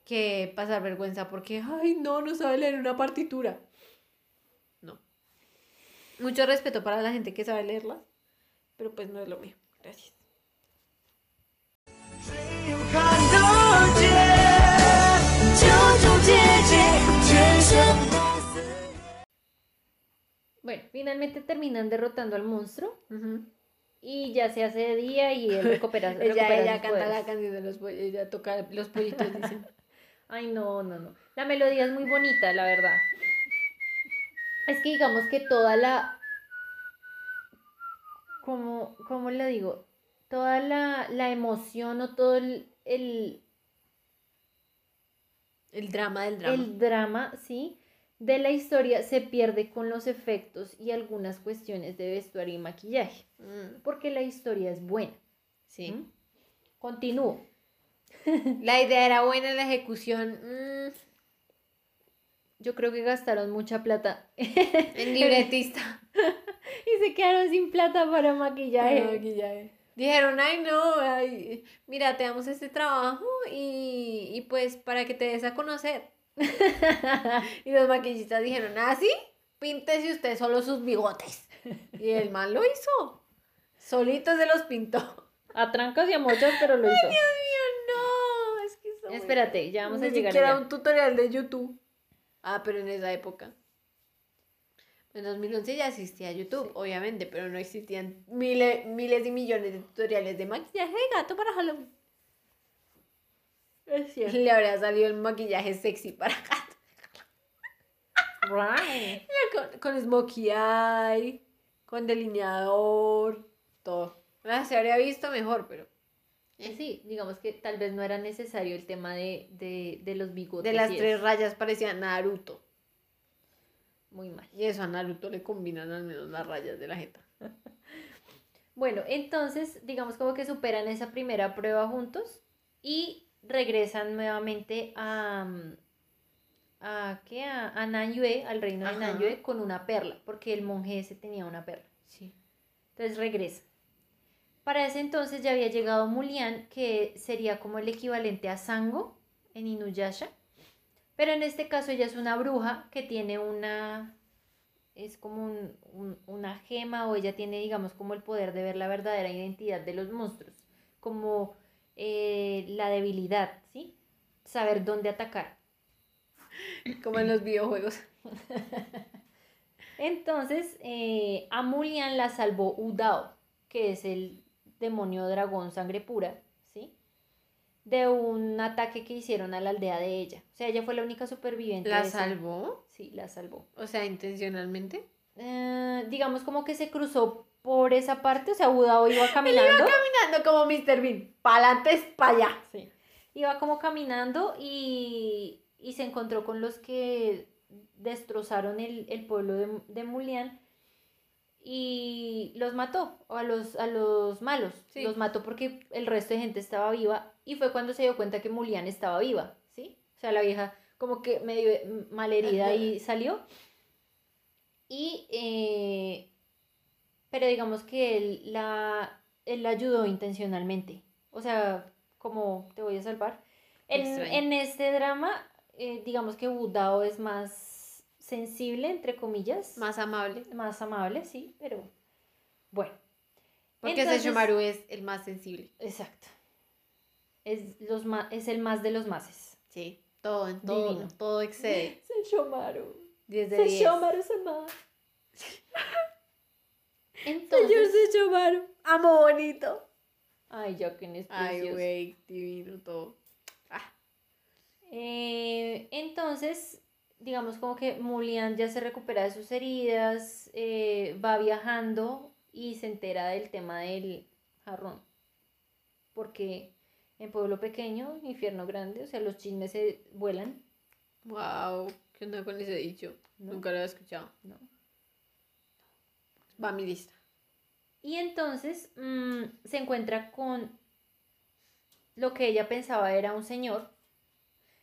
que pasar vergüenza porque, ay, no, no sabe leer una partitura. No. Mucho respeto para la gente que sabe leerlas, pero pues no es lo mío. Bueno, finalmente terminan derrotando al monstruo. Y ya se hace de día y él recupera. ella, ella canta la canción de los pollitos, ella toca los pollitos. Ay, no, no, no. La melodía es muy bonita, la verdad. Es que digamos que toda la ¿Cómo, cómo le digo? Toda la, la emoción o todo el, el, El drama del drama. el drama, ¿sí? De la historia se pierde con los efectos y algunas cuestiones de vestuario y maquillaje. Mm, Porque la historia es buena. sí. ¿Mm? Continúo. La idea era buena, la ejecución. mm, Yo creo que gastaron mucha plata el libretista. y se quedaron sin plata para maquillaje. Maquillaje. Dijeron, ay no, ay, mira, te damos este trabajo y, y pues para que te des a conocer. y los maquillistas dijeron, ah, sí, píntese usted solo sus bigotes. Y el man lo hizo. Solito se los pintó. A trancas y a mochas, pero lo hizo. Dios mío, no, es que Espérate, ya vamos a Ni llegar siquiera allá. un tutorial de YouTube. Ah, pero en esa época. En 2011 ya existía YouTube, obviamente, pero no existían miles, miles y millones de tutoriales de maquillaje de gato para Halloween. Es cierto. Le habría salido el maquillaje sexy para gato. Right. Con, con smokey eye, con delineador, todo. Ah, se habría visto mejor, pero Pues sí, digamos que tal vez no era necesario el tema de, de, de los bigotes. De las tres rayas parecía Naruto. Muy mal. Y eso a Naruto le combinan al menos las rayas de la jeta. Bueno, entonces, digamos como que superan esa primera prueba juntos y regresan nuevamente a, a, ¿qué? a, a Nanyue, al reino de Ajá. Nanyue, con una perla, porque el monje ese tenía una perla. Sí. Entonces regresan. Para ese entonces ya había llegado Mulian, que sería como el equivalente a Sango en Inuyasha. Pero en este caso ella es una bruja que tiene una... Es como un- un- una gema o ella tiene, digamos, como el poder de ver la verdadera identidad de los monstruos. Como eh, la debilidad, ¿sí? Saber dónde atacar. Como en los videojuegos. Entonces, eh, a Mulian la salvó Udao, que es el demonio dragón sangre pura, ¿sí? De un ataque que hicieron a la aldea de ella. O sea, ella fue la única superviviente. ¿La salvó? Sí, la salvó. O sea, intencionalmente. Eh, digamos como que se cruzó por esa parte, o sea, Udao iba caminando. Caminando como Mr. Bean. Pa'lante es pa' allá. Sí. Iba como caminando y, y se encontró con los que destrozaron el, el pueblo de, de Mulian y los mató, o a los, a los malos. Sí. Los mató porque el resto de gente estaba viva y fue cuando se dio cuenta que Mulian estaba viva, ¿sí? O sea, la vieja como que medio malherida y salió. Y, eh, pero digamos que él la, él la ayudó intencionalmente. O sea, como te voy a salvar. En, en este drama, eh, digamos que Budao es más sensible, entre comillas. Más amable. más amable, sí, pero bueno. Porque Entonces- Sesshomaru es el más sensible. Exacto. Es, los ma- es el más de los mases. Sí. Todo, en todo, Divino. todo excede. Sesshomaru. 10 de 10. Sesshomaru se más. Entonces, Sesshomaru. amo bonito. Ay, que es Ay, precioso. güey, divino todo. Ah, Eh, entonces, digamos como que Mulian ya se recupera de sus heridas, eh, va viajando y se entera del tema del jarrón. Porque en pueblo pequeño, infierno grande, o sea, los chismes se vuelan. wow, ¿qué onda con ese dicho? ¿no? Nunca lo había escuchado. ¿no? Va a mi lista. Y entonces mm, se encuentra con lo que ella pensaba era un señor,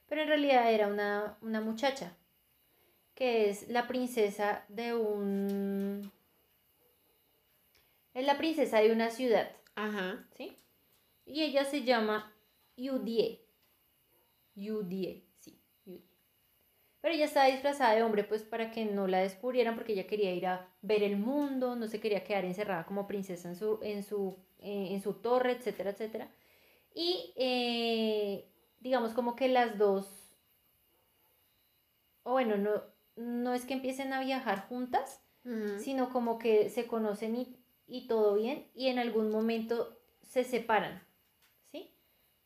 pero en realidad era una, una muchacha, que es la princesa de un... Es la princesa de una ciudad, Ajá. ¿sí? Y ella se llama Yudie. Yudie, sí, Yudie. Pero ella estaba disfrazada de hombre, pues para que no la descubrieran, porque ella quería ir a ver el mundo, no se quería quedar encerrada como princesa en su, en su, eh, en su torre, etcétera, etcétera. Y eh, digamos como que las dos, o bueno, no, no es que empiecen a viajar juntas, sino como que se conocen y, y todo bien, y en algún momento se separan, ¿sí?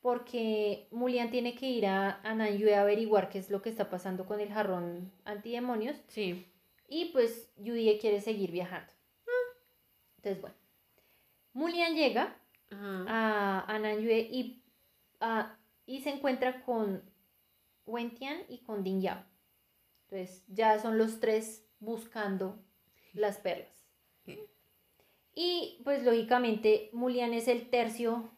Porque Mulian tiene que ir a, a Nanyue a averiguar qué es lo que está pasando con el jarrón antidemonios, Sí. y pues Yudie quiere seguir viajando. Entonces, bueno, Mulian llega a, a Nanyue y, a- y se encuentra con Wentian y con Ding Yao. Entonces, ya son los tres buscando las perlas. Y pues lógicamente Mulian es el tercio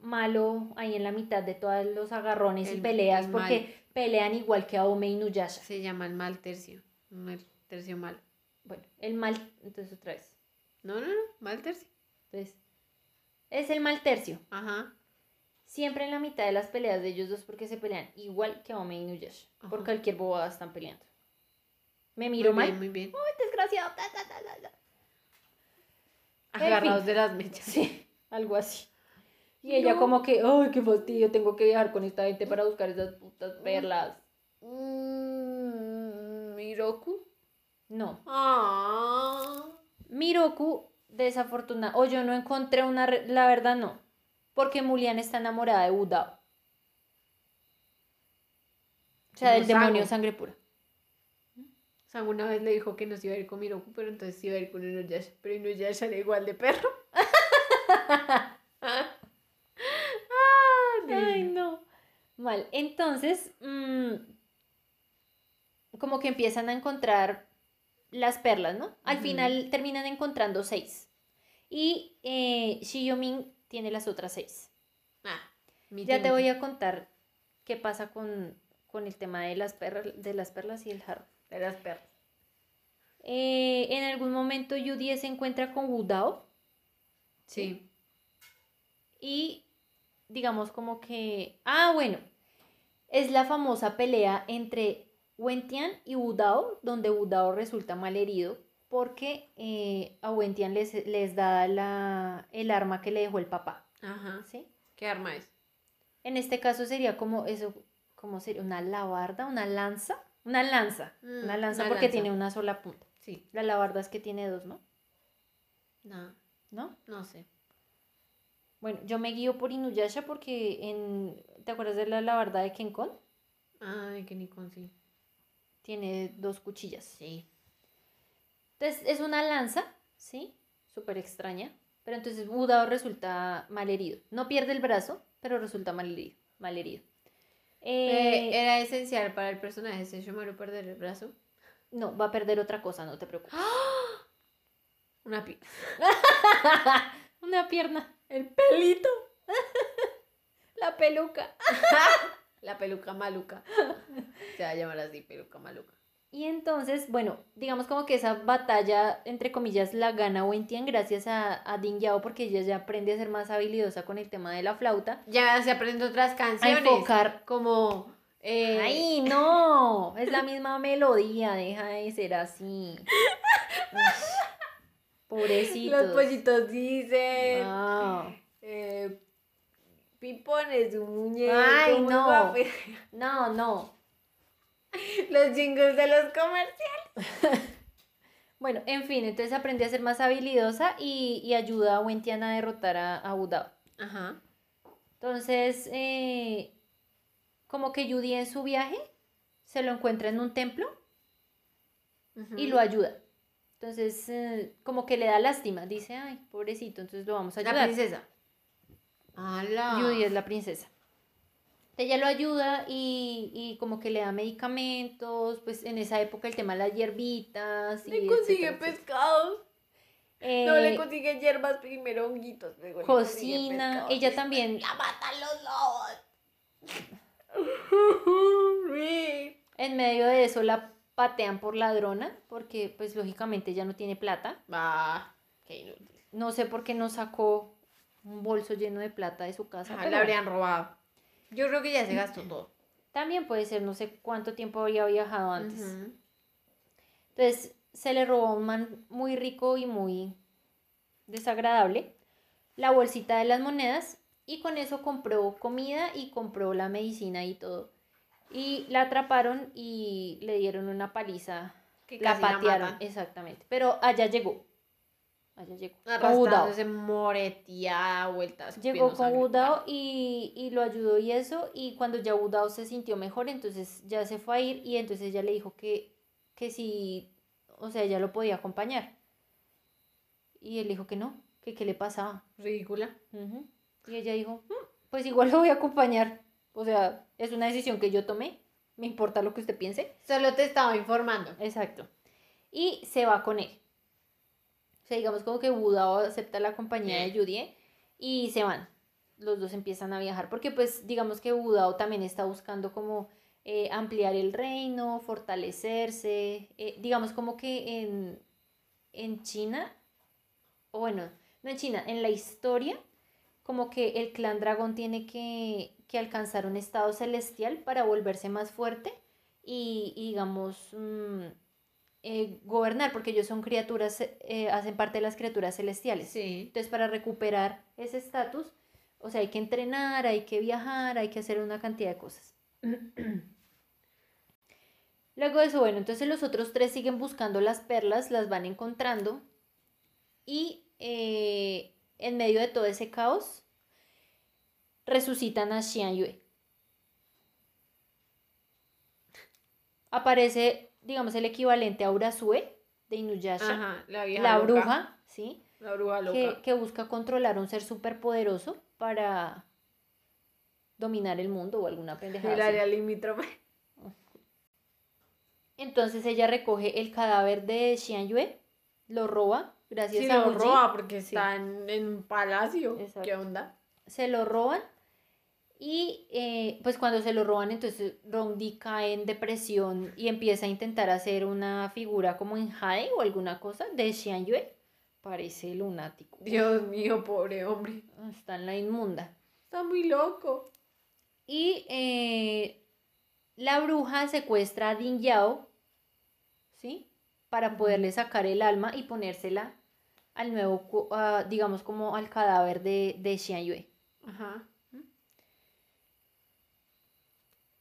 malo ahí en la mitad de todos los agarrones y El- peleas el porque mal. pelean igual que Aome y Nuyasha. Se llama el mal tercio. El tercio malo. Bueno, el mal, entonces otra vez. No, no, no. Mal tercio. Entonces, es el mal tercio. Ajá. Siempre en la mitad de las peleas de ellos dos porque se pelean igual que Aome y Nuyasha. Por cualquier bobada están peleando. ¿Me miro muy mal? Bien, muy bien. ¡Ay, desgraciado! Ta, ta, ta, ta, ta. Agarrados fin. de las mechas. Sí, algo así. Y ella como que, ¡ay, qué fastidio! Tengo que viajar con esta gente para buscar esas putas perlas. Mm, Miroku. No. Ah. Miroku, desafortunada. O yo no encontré una... re- La verdad, no. Porque Mulian está enamorada de Udao. O sea, del demonio sangre pura. Sang una vez le dijo que no se iba a ir con Miroku, pero entonces iba a ir con Inuyasha. Pero Inuyasha era igual de perro. Mal. Entonces, mm, como que empiezan a encontrar las perlas, ¿no? Al final terminan encontrando seis. Y eh, Shiyomin tiene las otras seis. Ah, Ya te voy a contar qué pasa con, con el tema de las, perlas, de las perlas y el jarro. De las perras. Eh, en algún momento Yudie se encuentra con Wudao Sí. y digamos como que... Ah, bueno. Es la famosa pelea entre Wentian y Wudao, donde Wudao resulta malherido porque eh, a Wentian les, les da la, el arma que le dejó el papá. Ajá. ¿sí? ¿Qué arma es? En este caso sería como eso, como sería una labarda, una lanza, una lanza, Mm, una lanza una porque lanza. tiene una sola punta. Sí. La labarda es que tiene dos, ¿no? No, ¿No? no sé. Bueno, yo me guío por Inuyasha porque en ¿te acuerdas de la labarda de Kenkon? Ay, que Nikon sí. Tiene dos cuchillas. Sí. Entonces es una lanza, ¿sí? Súper extraña. Pero entonces Budao resulta malherido. No pierde el brazo, pero resulta malherido. malherido. Eh, Eh, ¿Era esencial para el personaje de Sesshomaru perder el brazo? no, va a perder otra cosa, no te preocupes. Una pi... Una pierna. ¡El pelito! La peluca. La peluca maluca. Se va a llamar así, peluca maluca. Y entonces, bueno, digamos como que esa batalla, entre comillas, la gana Wentian gracias a, a Ding Yao porque ella ya aprende a ser más habilidosa con el tema de la flauta. Ya se aprende otras A canciones. enfocar. Como... eh, ¡Ay, no! Es la misma melodía, deja de ser así. Ush, Pobrecitos. Los pollitos dicen... Ah, eh, Pipón es un muñeco. Ay, no. no, no. Los jingles de los comerciales. Bueno, en fin, entonces aprende a ser más habilidosa y, y ayuda a Wentian a derrotar a, a. Ajá. Entonces, eh, como que Judy en su viaje se lo encuentra en un templo y lo ayuda. Entonces, eh, como que le da lástima, dice, ay, pobrecito, entonces lo vamos a La ayudar. princesa. ¡Hala! Judy es la princesa. Ella lo ayuda y, y como que le da medicamentos, pues en esa época el tema de las hierbitas. y Le consigue etcétera, pescados. Eh, No le consigue hierbas primero, honguitos. luego cocina, ella también La matan los lobos. En medio de eso la patean por ladrona, porque pues lógicamente ella no tiene plata. Va. Qué inútil. No sé por qué no sacó un bolso lleno de plata de su casa. Pero la habrían robado. Yo creo que ya se gastó todo. También puede ser, no sé cuánto tiempo había viajado antes. Entonces se le robó a un man muy rico y muy desagradable la bolsita de las monedas y con eso compró comida y compró la medicina y todo. Y la atraparon y le dieron una paliza. Que la patearon, exactamente. Pero allá llegó. Allá llegó. Arrastrándose moreteada, vueltas. Llegó con Wudao y, y lo ayudó y eso, y cuando ya Wudao se sintió mejor, entonces ya se fue a ir y entonces ella le dijo que, que si, o sea, ella lo podía acompañar. Y él dijo que no, que qué le pasaba. Ridícula. Ujú. Y ella dijo, "Mm, pues igual lo voy a acompañar. O sea, es una decisión que yo tomé, me importa lo que usted piense. Solo te estaba informando. Exacto. Y se va con él. O sea, digamos como que Budao acepta la compañía de Yudie y se van. Los dos empiezan a viajar porque pues digamos que Budao también está buscando como eh, ampliar el reino, fortalecerse. eh, digamos como que en, en China, o bueno, no en China, en la historia, como que el clan dragón tiene que, que alcanzar un estado celestial para volverse más fuerte y, y, digamos, mm, eh, gobernar, porque ellos son criaturas, eh, hacen parte de las criaturas celestiales. Sí. Entonces, para recuperar ese estatus, o sea, hay que entrenar, hay que viajar, hay que hacer una cantidad de cosas. Luego de eso, bueno, entonces los otros tres siguen buscando las perlas, las van encontrando y eh, en medio de todo ese caos resucitan a Xian Yue. Aparece, digamos, el equivalente a Urasue de Inuyasha, Ajá, la vieja la loca. bruja, ¿sí? La bruja loca. que, que busca controlar un ser superpoderoso para dominar el mundo o alguna pendejada. Área limítrofe. Entonces ella recoge el cadáver de Xian Yue, lo roba, gracias Sí, a lo Wu Ji. roba porque Sí. está en, en un palacio. Exacto. ¿Qué onda? se lo roban y eh, pues cuando se lo roban entonces Rondi cae en depresión y empieza a intentar hacer una figura como en Jade o alguna cosa de Xian Yue. Parece lunático. Dios mío, pobre hombre. Está en la inmunda. Está muy loco. Y eh, la bruja secuestra a Ding Yao, ¿sí? Para poderle sacar el alma y ponérsela al nuevo, ah, digamos como al cadáver de, de Xian Yue. Ajá.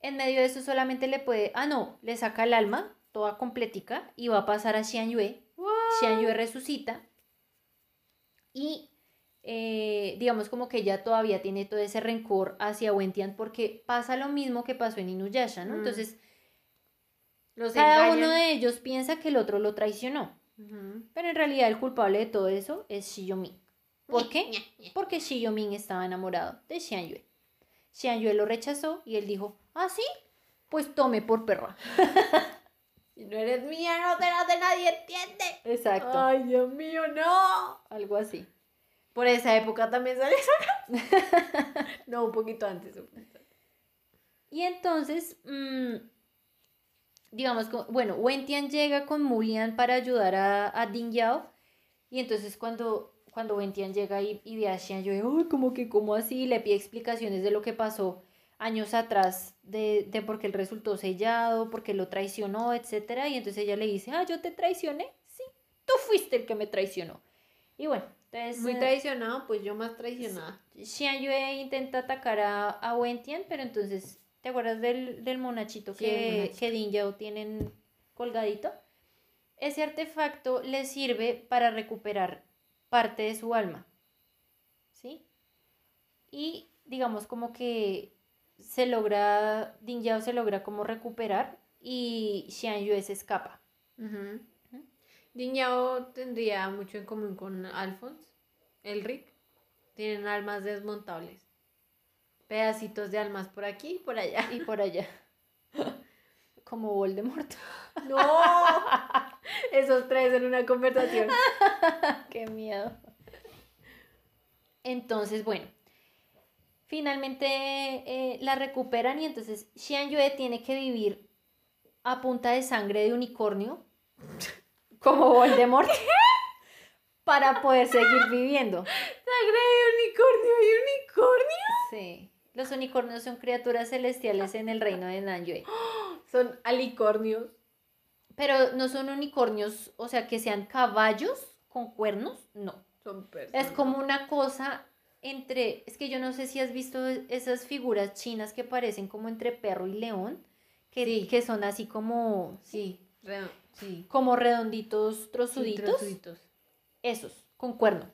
En medio de eso solamente le puede, ah no, le saca el alma, toda completica, y va a pasar a Xian Yue. Xian Yue resucita y eh, digamos como que ella todavía tiene todo ese rencor hacia Wentian porque pasa lo mismo que pasó en Inuyasha, ¿no? Mm. Entonces, Los cada engañan. uno de ellos piensa que el otro lo traicionó, pero en realidad el culpable de todo eso es Shiyomin. ¿Por qué? Porque Shiyomin estaba enamorado de Xian Yue. Xian Yue lo rechazó y él dijo, ¿ah, sí? Pues tome por perra. Si no eres mía, no serás de nadie, ¿entiende? Exacto. Ay, Dios mío, no. Algo así. Por esa época también salió esa No, un poquito antes. Y entonces, mm, digamos, bueno, Wentian llega con Mulian para ayudar a, a Ding Yao. Y entonces cuando, cuando Wentian llega y, y ve a Xian Yue, "Ay, como que, como así? Le pide explicaciones de lo que pasó años atrás, de, de por qué él resultó sellado, por qué lo traicionó, etcétera. Y entonces ella le dice, ah, yo te traicioné. Sí, tú fuiste el que me traicionó. Y bueno, entonces... Muy eh, traicionado, pues yo más traicionada. Xian Yue intenta atacar a, a Wentian, pero entonces, ¿te acuerdas del, del monachito Sí, que, monachito. que Din Yao tienen colgadito? Ese artefacto le sirve para recuperar parte de su alma. ¿Sí? Y digamos como que se logra, Din Yao se logra como recuperar y Xian Yue se escapa. Ujú. Din Yao tendría mucho en común con Alphonse, Elric. Tienen almas desmontables. Pedacitos de almas por aquí y por allá. Y por allá. Como Voldemort. ¡No! Esos tres en una conversación. Qué miedo. Entonces, bueno, finalmente eh, la recuperan y entonces Xian Yue tiene que vivir a punta de sangre de unicornio, como Voldemort, para poder seguir viviendo. Sangre de unicornio y unicornio. Sí. Los unicornios son criaturas celestiales en el reino de Nanyue. Son alicornios. Pero no son unicornios, o sea, que sean caballos con cuernos, no. Son personas. Es como una cosa entre, es que yo no sé si has visto esas figuras chinas que parecen como entre perro y león, que, Sí. que son así como, Sí, sí. como redonditos, Sí, trozuditos. trozuditos. Esos, con cuerno.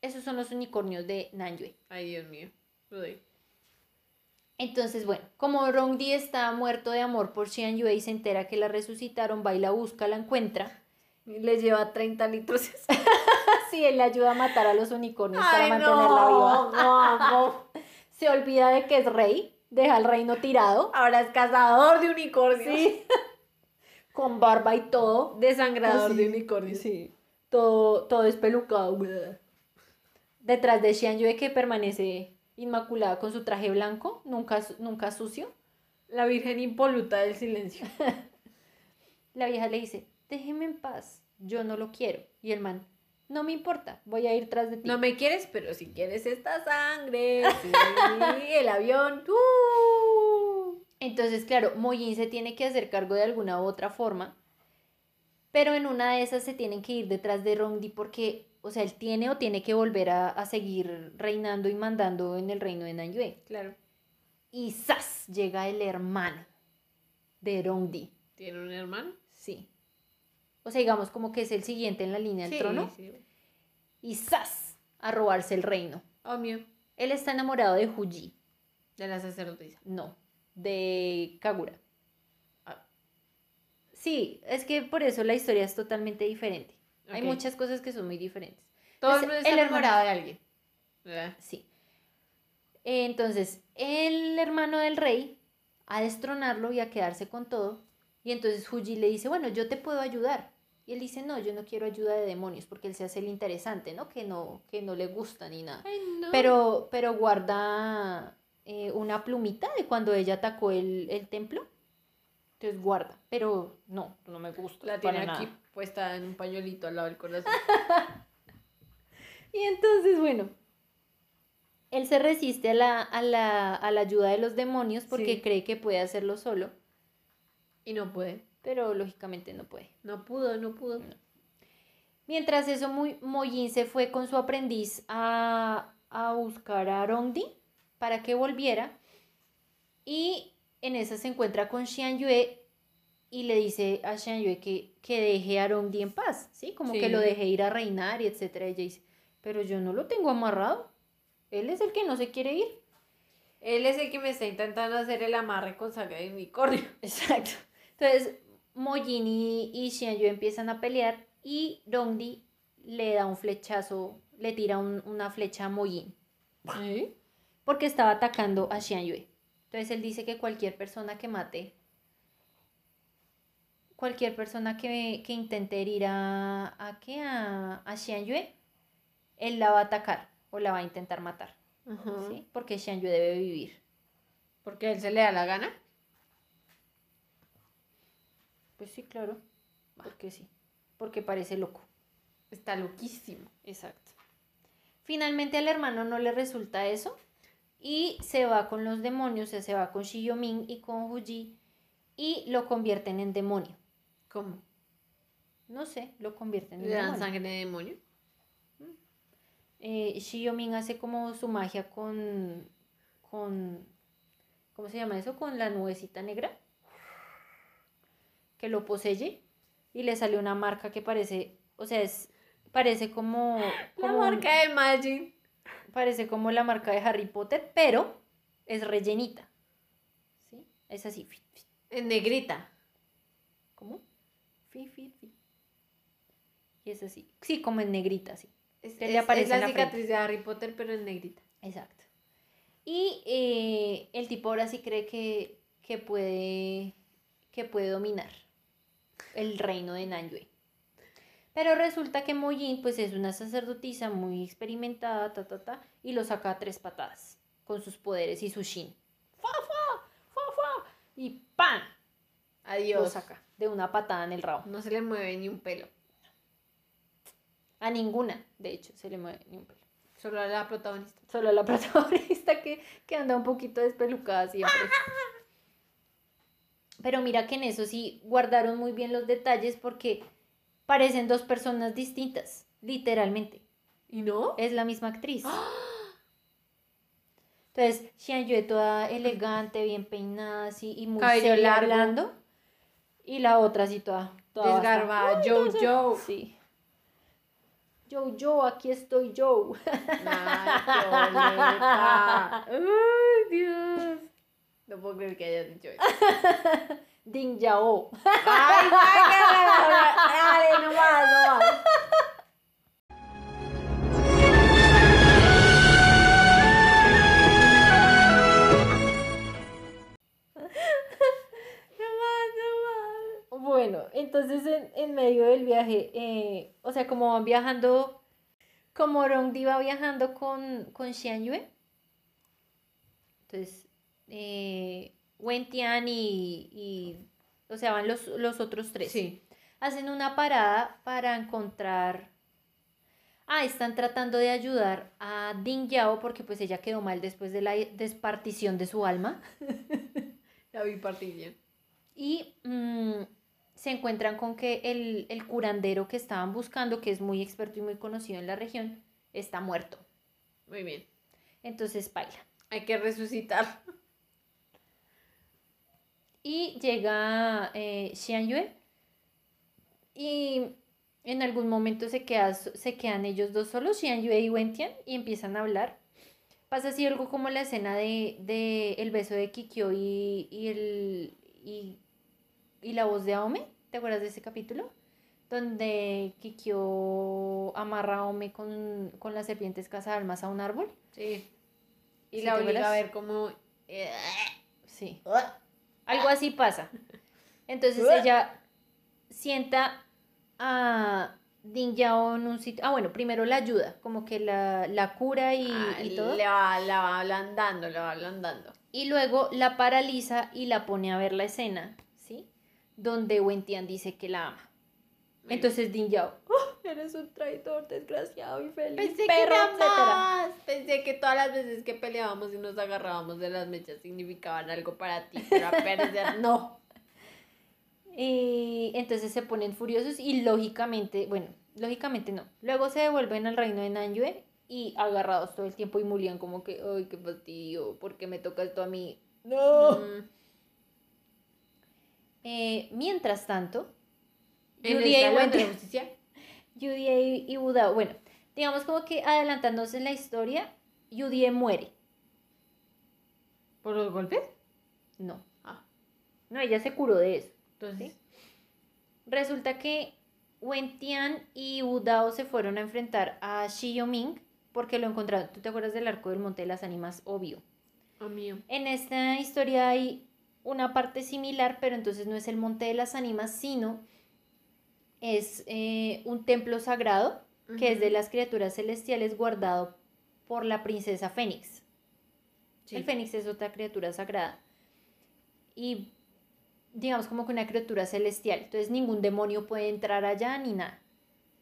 Esos son los unicornios de Nanyue. Ay, Dios mío. Uy. Entonces, bueno, como Rongdi está muerto de amor por Xian Yue y se entera que la resucitaron, va y la busca, la encuentra. Y Le lleva 30 litros. Así él le ayuda a matar a los unicornios para mantenerla no, viva. no. Se olvida de que es rey, deja el reino tirado. Ahora es cazador de unicornios. Sí. Con barba y todo. Desangrador Así. de unicornios. Sí. Todo, todo espelucado. Detrás de Xian Yue que permanece inmaculada con su traje blanco, nunca, nunca sucio. La virgen impoluta del silencio. La vieja le dice, déjeme en paz, yo no lo quiero. Y el man, no me importa, voy a ir tras de ti. No me quieres, pero si quieres esta sangre. Sí, el avión. ¡uh! Entonces, claro, Moyin se tiene que hacer cargo de alguna u otra forma, pero en una de esas se tienen que ir detrás de Rongdi porque, o sea, él tiene o tiene que volver a, a seguir reinando y mandando en el reino de Nanyue. Claro. Y ¡zas! llega el hermano de Rongdi. ¿Tiene un hermano? Sí. O sea, digamos como que es el siguiente en la línea del Sí, trono. sí. Y ¡zas! a robarse el reino. Oh, mío. Él está enamorado de Huji. De la sacerdotisa. No, de Kagura. Ah. Sí, es que por eso la historia es totalmente diferente. Hay muchas cosas que son muy diferentes. Todo el está el hermano- enamorado de alguien. ¿Verdad? Sí. Entonces, el hermano del rey a destronarlo y a quedarse con todo. Y entonces Huji le dice, bueno, yo te puedo ayudar. Y él dice, no, yo no quiero ayuda de demonios, porque él se hace el interesante, ¿no? Que no, que no le gusta ni nada. Ay, no. Pero, pero guarda eh, una plumita de cuando ella atacó el, el templo. Entonces guarda. Pero no, no me gusta. la tiene aquí nada. Puesta en un pañuelito al lado del corazón. Y entonces, bueno, él se resiste a la, a la, a la ayuda de los demonios porque Sí. cree que puede hacerlo solo, y no puede. pero lógicamente no puede. No pudo, no pudo. Mientras eso, Moyin se fue con su aprendiz a, a buscar a Rongdi para que volviera. Y en esa se encuentra con Xian Yue y le dice a Xian Yue que, que deje a Rongdi en paz, ¿sí? Como que lo deje ir a reinar y etcétera. Ella dice, pero yo no lo tengo amarrado. Él es el que no se quiere ir. Él es el que me está intentando hacer el amarre con sangre de unicornio. Exacto. Entonces, Moyin y, y Xian Yue empiezan a pelear y Rongdi le da un flechazo, le tira un- una flecha a Moyin ¿Sí? porque estaba atacando a Xian Yue. Entonces él dice que cualquier persona que mate, cualquier persona que, que intente herir a, a, ¿qué? a, a Xian Yue, él la va a atacar o la va a intentar matar. ¿sí? Porque Xian Yue debe vivir. Porque a él se le da la gana. Pues sí, claro, porque sí, porque parece loco. Está loquísimo. Exacto. Finalmente al hermano no le resulta eso y se va con los demonios, o sea, se va con Shiyomin y con Huji y lo convierten en demonio. ¿Cómo? No sé, lo convierten en ¿Le dan demonio. sangre de demonio? Eh, Shiyomin hace como su magia con, con, ¿cómo se llama eso? Con la nubecita negra que lo posee y le sale una marca que parece, o sea, es, parece como, La como marca de Magic. Parece como la marca de Harry Potter, pero es rellenita. ¿Sí? Es así. En negrita. Fit, fit, fit. Y es así. Sí, como en negrita, sí. Es, le aparece es la en la frente. cicatriz de Harry Potter, pero en negrita. Exacto. Y eh, el tipo ahora sí cree que, que, puede, que puede dominar el reino de Nanyue. Pero resulta que Moyin pues es una sacerdotisa muy experimentada, ta, ta, ta, y lo saca a tres patadas con sus poderes y su shin. ¡Fa, fa! ¡Fa, fa! Y ¡pam! Lo Adiós. saca de una patada en el rabo. No se le mueve ni un pelo. A ninguna, de hecho, se le mueve ni un pelo. Solo a la protagonista. Solo a la protagonista que, que anda un poquito despelucada siempre. Pero mira que en eso sí guardaron muy bien los detalles porque parecen dos personas distintas, literalmente. ¿Y no? Es la misma actriz. Entonces, Xian Yue toda elegante, bien peinada, así, y muy seria largo. hablando. Y la otra así toda, toda Desgarba. Joe Joe. Sí. Yo, yo, aquí estoy yo. Ay, Violeta. Ay, Dios. No puedo creer que hayas dicho eso. Ding Yao. Ay, sácala. Dale, no más, no más. Bueno, entonces en, en medio del viaje, eh, o sea, como van viajando, como Rongdi va viajando con, con Xian Yue, entonces, eh, Wen Tian y, y, o sea, van los, los otros tres. Sí. Hacen una parada para encontrar... Ah, están tratando de ayudar a Ding Yao porque pues ella quedó mal después de la despartición de su alma. La bien. Y mm, se encuentran con que el, el curandero que estaban buscando, que es muy experto y muy conocido en la región, está muerto. Muy bien. Entonces baila. Hay que resucitar. Y llega eh, Xian Yue y en algún momento se, queda, se quedan ellos dos solos, Xian Yue y Wen Tian, y empiezan a hablar. Pasa así algo como la escena de, de el beso de Kikyo y, y, el, y, y la voz de Aome. ¿Te acuerdas de ese capítulo? Donde Kikyo amarra a Aome con, con las serpientes almas a un árbol. Sí. Y ¿Sí la obliga a ver como... Sí. Algo así pasa. Entonces ella sienta a Ding Yao en un sitio. Ah, bueno, primero la ayuda, como que la, la cura y, Ah, y todo. Le va, la va ablandando, le va ablandando. Y luego la paraliza y la pone a ver la escena. Donde Wentian dice que la ama. Entonces Ding Yao, "Oh, eres un traidor, desgraciado, infeliz, Pensé perro, que me etcétera". amabas. Pensé que todas las veces que peleábamos y nos agarrábamos de las mechas significaban algo para ti, pero a parecer no. Y entonces se ponen furiosos y lógicamente, bueno, lógicamente no. Luego se devuelven al reino de Nanyue y agarrados todo el tiempo y Mulian como que, ay, qué fastidio, ¿por qué me toca esto a mí? No. Mm. Eh, mientras tanto, el y y, Budao, bueno, digamos como que adelantándose en la historia, Yudie muere. ¿Por los golpes? No, Ah, no, ella se curó de eso. entonces. Resulta que Wentian y Udao se fueron a enfrentar a Shi Yoming porque lo encontraron. ¿Tú te acuerdas del arco del Monte de las Ánimas? Obvio. Amigo. En esta historia hay una parte similar, pero entonces no es el Monte de las Ánimas, sino es eh, un templo sagrado que es de las criaturas celestiales guardado por la princesa Fénix. Sí. El Fénix es otra criatura sagrada. Y digamos como que una criatura celestial. Entonces ningún demonio puede entrar allá ni nada.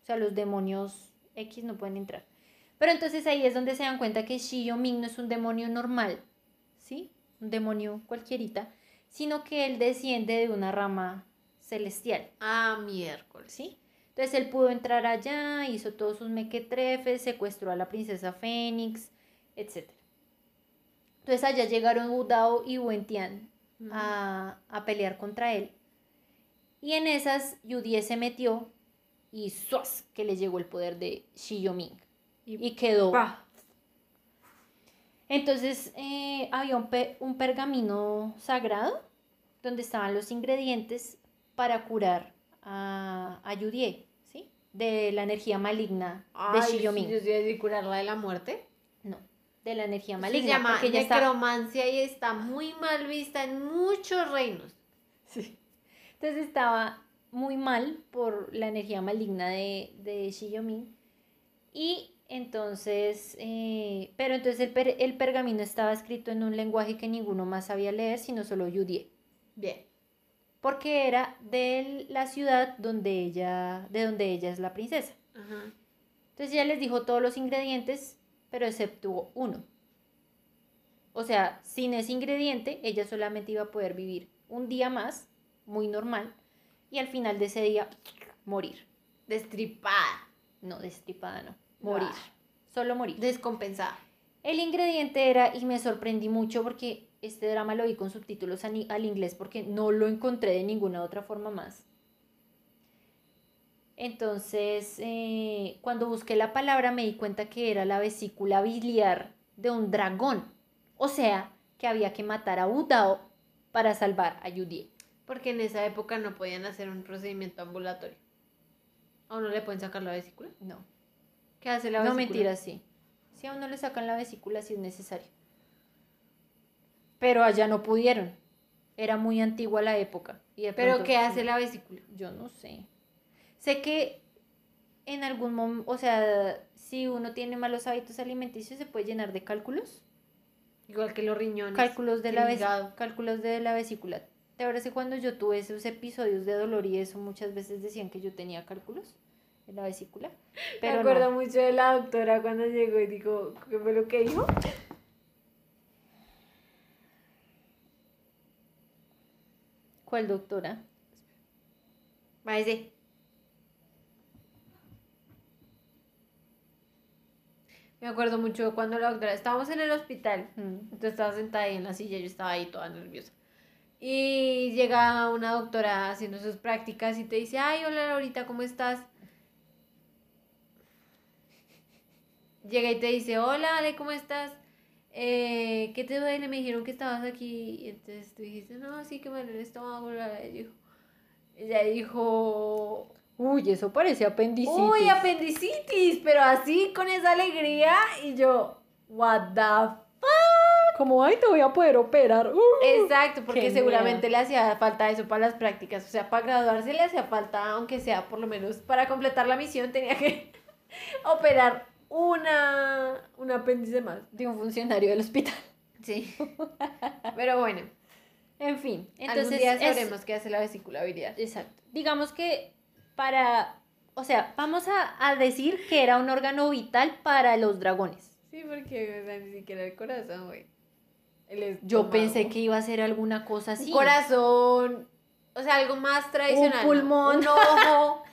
O sea, los demonios X no pueden entrar. Pero entonces ahí es donde se dan cuenta que Shi Ming no es un demonio normal, ¿sí? Un demonio cualquierita, sino que él desciende de una rama celestial. Ah, miércoles. ¿sí? Entonces él pudo entrar allá, hizo todos sus mequetrefes, secuestró a la princesa Fénix, etc. Entonces allá llegaron Udao y Wentian a, a pelear contra él. Y en esas Yudie se metió y ¡suas! que le llegó el poder de Shi Yoming. Y Y quedó. Entonces eh, había un, pe- un pergamino sagrado donde estaban los ingredientes para curar a, a Yudie, ¿sí? De la energía maligna de Ay, Shiyoming. Yo estoy de curarla de la muerte. No, de la energía Se maligna. llama porque está- necromancia y está muy mal vista en muchos reinos. Entonces estaba muy mal por la energía maligna de, de. Y entonces, eh, pero entonces el, per- el pergamino estaba escrito en un lenguaje que ninguno más sabía leer, sino solo Yudie. Bien. Porque era de la ciudad donde ella, de donde ella es la princesa. Ajá. Entonces ella les dijo todos los ingredientes, pero exceptuó uno. O sea, sin ese ingrediente, ella solamente iba a poder vivir un día más, muy normal, y al final de ese día, morir. Destripada. No, destripada no, morir. Ah. Solo morir. Descompensada. El ingrediente era, y me sorprendí mucho porque este drama lo vi con subtítulos al inglés porque no lo encontré de ninguna otra forma más. Entonces, eh, cuando busqué la palabra me di cuenta que era la vesícula biliar de un dragón. O sea, que había que matar a Udao para salvar a Yudie. Porque en esa época no podían hacer un procedimiento ambulatorio. ¿A uno le pueden sacar la vesícula? No, ¿Qué hace la no vesícula? mentira, sí. Si a uno le sacan la vesícula, si es necesario. Pero allá no pudieron. Era muy antigua la época. y de ¿Pero pronto- qué sí. hace la vesícula? Yo no sé. Sé que en algún momento, o sea, si uno tiene malos hábitos alimenticios, se puede llenar de cálculos. Igual que los riñones. Cálculos de, la ves- cálculos de la vesícula. ¿Te que cuando yo tuve esos episodios de dolor y eso, muchas veces decían que yo tenía cálculos en la vesícula? Pero Me acuerdo no. mucho de la doctora cuando llegó y dijo, ¿qué fue lo que dijo? ¿Cuál doctora? Váyase. Me acuerdo mucho cuando la doctora, estábamos en el hospital, Mm. entonces estaba sentada ahí en la silla, yo estaba ahí toda nerviosa. Y llega una doctora haciendo sus prácticas y te dice, ay, hola Laurita, ¿cómo estás? Llega y te dice, hola Ale, ¿cómo estás? Eh, ¿Qué te duele? Me dijeron que estabas aquí. Y entonces tú dijiste, no, sí que me duele el estómago. bla, bla". Y dijo, ella dijo, Uy, eso parece apendicitis. Uy, apendicitis, pero así con esa alegría y yo, what the fuck. como, ay, te voy a poder operar. Uh. Exacto, porque seguramente le hacía falta eso para las prácticas. O sea, para graduarse le hacía falta, aunque sea por lo menos para completar la misión, tenía que operar una, un apéndice más. De un funcionario del hospital. Sí. Pero bueno, En fin, entonces entonces día es- sabremos qué hace la vesícula biliar. Exacto. Digamos que para, o sea, vamos a, a decir que era un órgano vital para los dragones. Sí, porque o sea, ni siquiera el corazón, güey. Yo pensé que iba a ser alguna cosa así. Un corazón, o sea, algo más tradicional. ¿no? pulmón. Un ojo.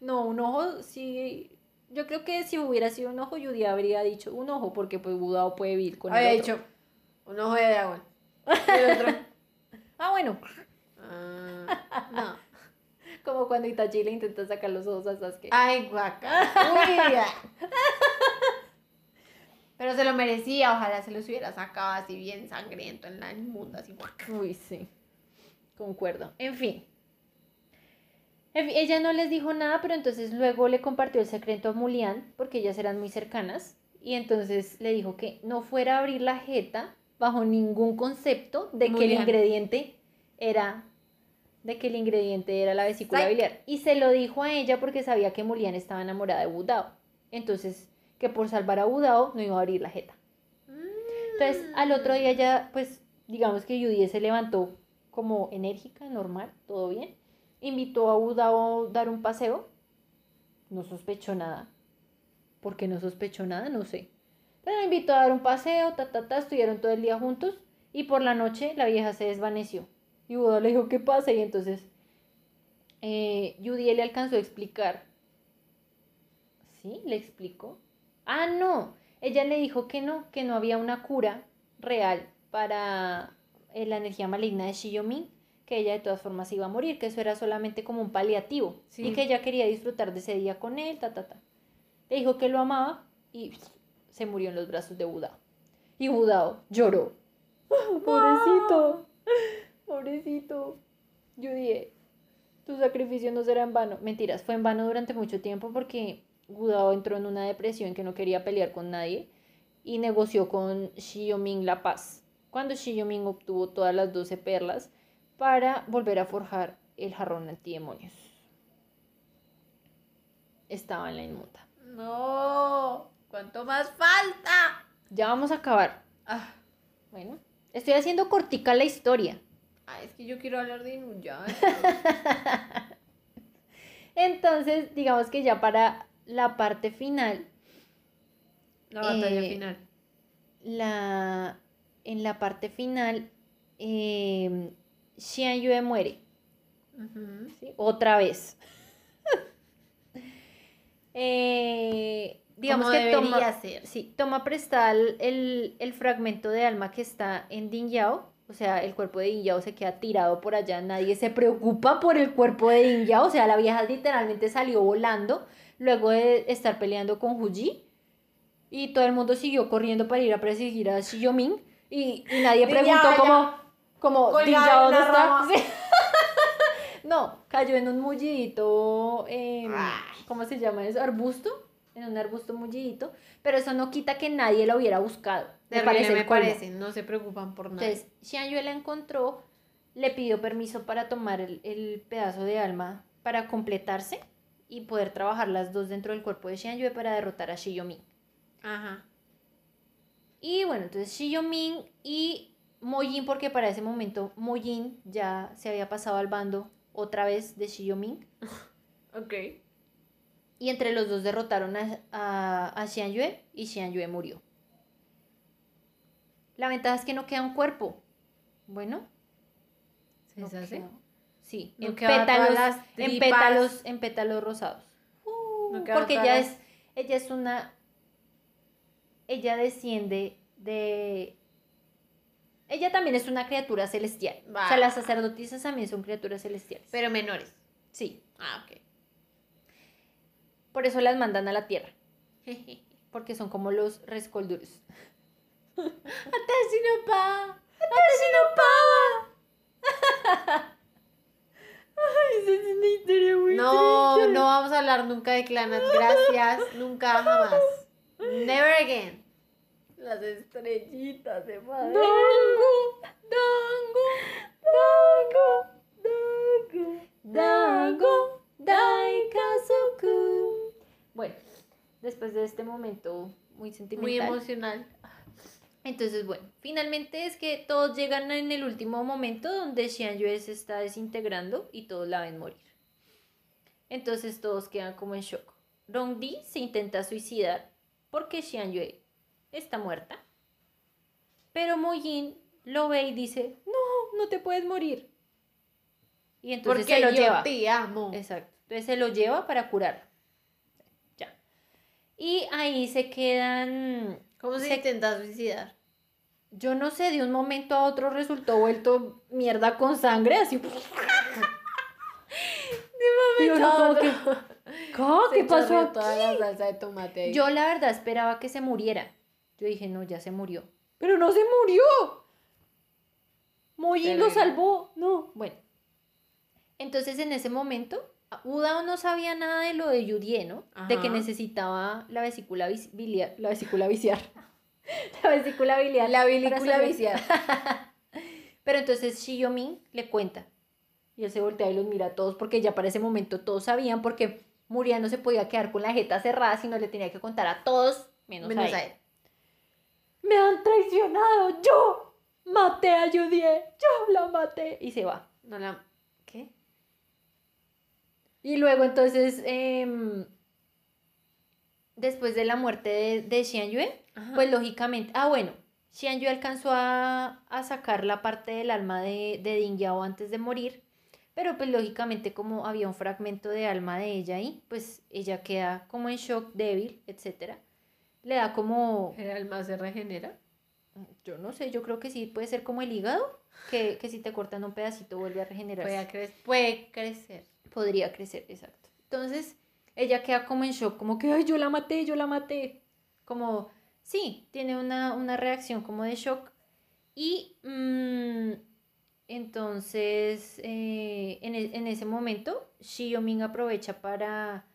No, un ojo sí. Yo creo que si hubiera sido un ojo, Judy habría dicho un ojo, porque pues Budao puede vivir con Había el otro. dicho un ojo de dragón. Y el otro. Ah, bueno. ah, no. Como cuando Itachi le intenta sacar los ojos a Sasuke. Ay, guaca. Uy. Pero se lo merecía, ojalá se los hubiera sacado así bien sangriento en la inmunda, así. guaca. Uy, sí. Concuerdo. En fin. Ella no les dijo nada, pero entonces luego le compartió el secreto a Mulian, porque ellas eran muy cercanas. Y entonces le dijo que no fuera a abrir la jeta bajo ningún concepto de que el ingrediente era de que el ingrediente era la vesícula Psych. biliar. Y se lo dijo a ella porque sabía que Mulian estaba enamorada de Budao. Entonces, que por salvar a Budao no iba a abrir la jeta. Entonces, al otro día ya, pues, digamos que Judy se levantó como enérgica, normal, todo bien. Invitó a Budao a dar un paseo. No sospechó nada. ¿Por qué no sospechó nada? No sé. Pero la invitó a dar un paseo, ta, ta, ta, estuvieron todo el día juntos. Y por la noche la vieja se desvaneció. Y Budao le dijo, ¿qué pasa? Y entonces eh, Judy le alcanzó a explicar. ¿Sí? ¿Le explicó? Ah, no. Ella le dijo que no, que no había una cura real para eh, la energía maligna de Shiyomi, que ella de todas formas iba a morir, que eso era solamente como un paliativo Sí. y que ella quería disfrutar de ese día con él, ta, ta, ta. Le dijo que lo amaba y se murió en los brazos de Budao. Y Budao lloró. Pobrecito, pobrecito. Yo dije, tu sacrificio no será en vano. Mentiras, fue en vano durante mucho tiempo porque Budao entró en una depresión que no quería pelear con nadie y negoció con Shiyoming la paz. Cuando Shiyoming obtuvo todas las 12 perlas para volver a forjar el jarrón antidemonios. Estaba en la inmunda. No. ¿Cuánto más falta? Ya vamos a acabar. Ah, Bueno, estoy haciendo cortica la historia. ay, es que yo quiero hablar de Inuyasha. Entonces, digamos que ya para la parte final, La batalla Eh, final. la, en la parte final, eh, Xian Yue muere. Otra vez. Eh, digamos que toma, sí, toma prestada el, el- fragmento de alma que está en Din Yao. O sea, el cuerpo de Din Yao se queda tirado por allá. Nadie se preocupa por el cuerpo de Din Yao. O sea, la vieja literalmente salió volando luego de estar peleando con Huji. Y todo el mundo siguió corriendo para ir a perseguir a Shiyoming. Y, y nadie preguntó Yao cómo colgada en una rama. Sí. No, cayó en un mullidito, em. ¿cómo se llama eso? Arbusto, en un arbusto mullidito, pero eso no quita que nadie la hubiera buscado. Me Terrible, parece me colmo. parece. No se preocupan por nada. Entonces, Xian Yue la encontró, le pidió permiso para tomar el, el pedazo de alma para completarse y poder trabajar las dos dentro del cuerpo de Xian Yue para derrotar a Shiyomi. Ajá. Y bueno, entonces Shiyomin y Mojin, porque para ese momento Mojin ya se había pasado al bando otra vez de Shiyomin. Ok. Y entre los dos derrotaron a, a, a Xian Yue y Xian Yue murió. La ventaja es que no queda un cuerpo. Bueno, ¿Se no deshace? queda- Sí, No en, pétalos, en, pétalos, en pétalos rosados. No queda Porque ella las- es, ella es una, ella desciende de, ella también es una criatura celestial. O sea, Va. las sacerdotisas también son criaturas celestiales. Pero menores. sí, Ah, ok. por eso las mandan a la tierra, porque son como los rescolduros. Atashi no pa. ¡Atashi no paga! Ay, esa es una historia muy No, triste. no vamos a hablar nunca de Clanat. Gracias. Nunca, jamás. Never again. Las estrellitas de madre. Dango, dango, dango, dango, dango, daikazoku. Bueno, después de este momento muy Muy sentimental. emocional. Entonces, bueno, finalmente es que todos llegan en el último momento donde Xian Yue se está desintegrando y todos la ven morir. Entonces todos quedan como en shock. Rong Di se intenta suicidar porque Xian Yue está muerta. Pero Mo Yin lo ve y dice, no, no te puedes morir. Y entonces Porque se lo yo lleva. te amo. Exacto. Entonces se lo lleva para curarlo. Ya. Y ahí se quedan ¿Cómo se, se- intenta suicidar? Yo no sé, de un momento a otro resultó vuelto mierda con sangre, así. Y uno como que, ¿Cómo? ¿Qué pasó chorreó aquí? toda la salsa de tomate. ahí. Yo la verdad esperaba que se muriera. Yo dije, no, ya se murió. Pero no se murió. Moyin lo salvó. No, bueno. Entonces en ese momento, Udao no sabía nada de lo de Yudie, ¿no? De que necesitaba la vesícula biliar. La vesícula visiar. la vesícula biliar. La saber- viciar. Pero entonces Shiyomin le cuenta. Y él se voltea y los mira a todos porque ya para ese momento todos sabían porque Muria no se podía quedar con la jeta cerrada, sino le tenía que contar a todos, menos, Menos a, a él. Me han traicionado, yo maté a Judie, yo la maté. Y se va. No la... ¿Qué? Y luego entonces, em, después de la muerte de, de Xian Yue. Pues lógicamente, ah bueno, Xian Yu alcanzó a, a sacar la parte del alma de, de Ding Yao antes de morir, pero pues lógicamente como había un fragmento de alma de ella ahí, pues ella queda como en shock, débil, etc. Le da como, ¿El alma se regenera? yo no sé, yo creo que sí, puede ser como el hígado, que, que si te cortan un pedacito vuelve a regenerarse. Puede, cre- puede crecer. Podría crecer, exacto. Entonces, ella queda como en shock, como que, ay, yo la maté, yo la maté. Como, sí, tiene una, una reacción como de shock. Y mm, entonces, eh, en, e- en ese momento, Xioming aprovecha para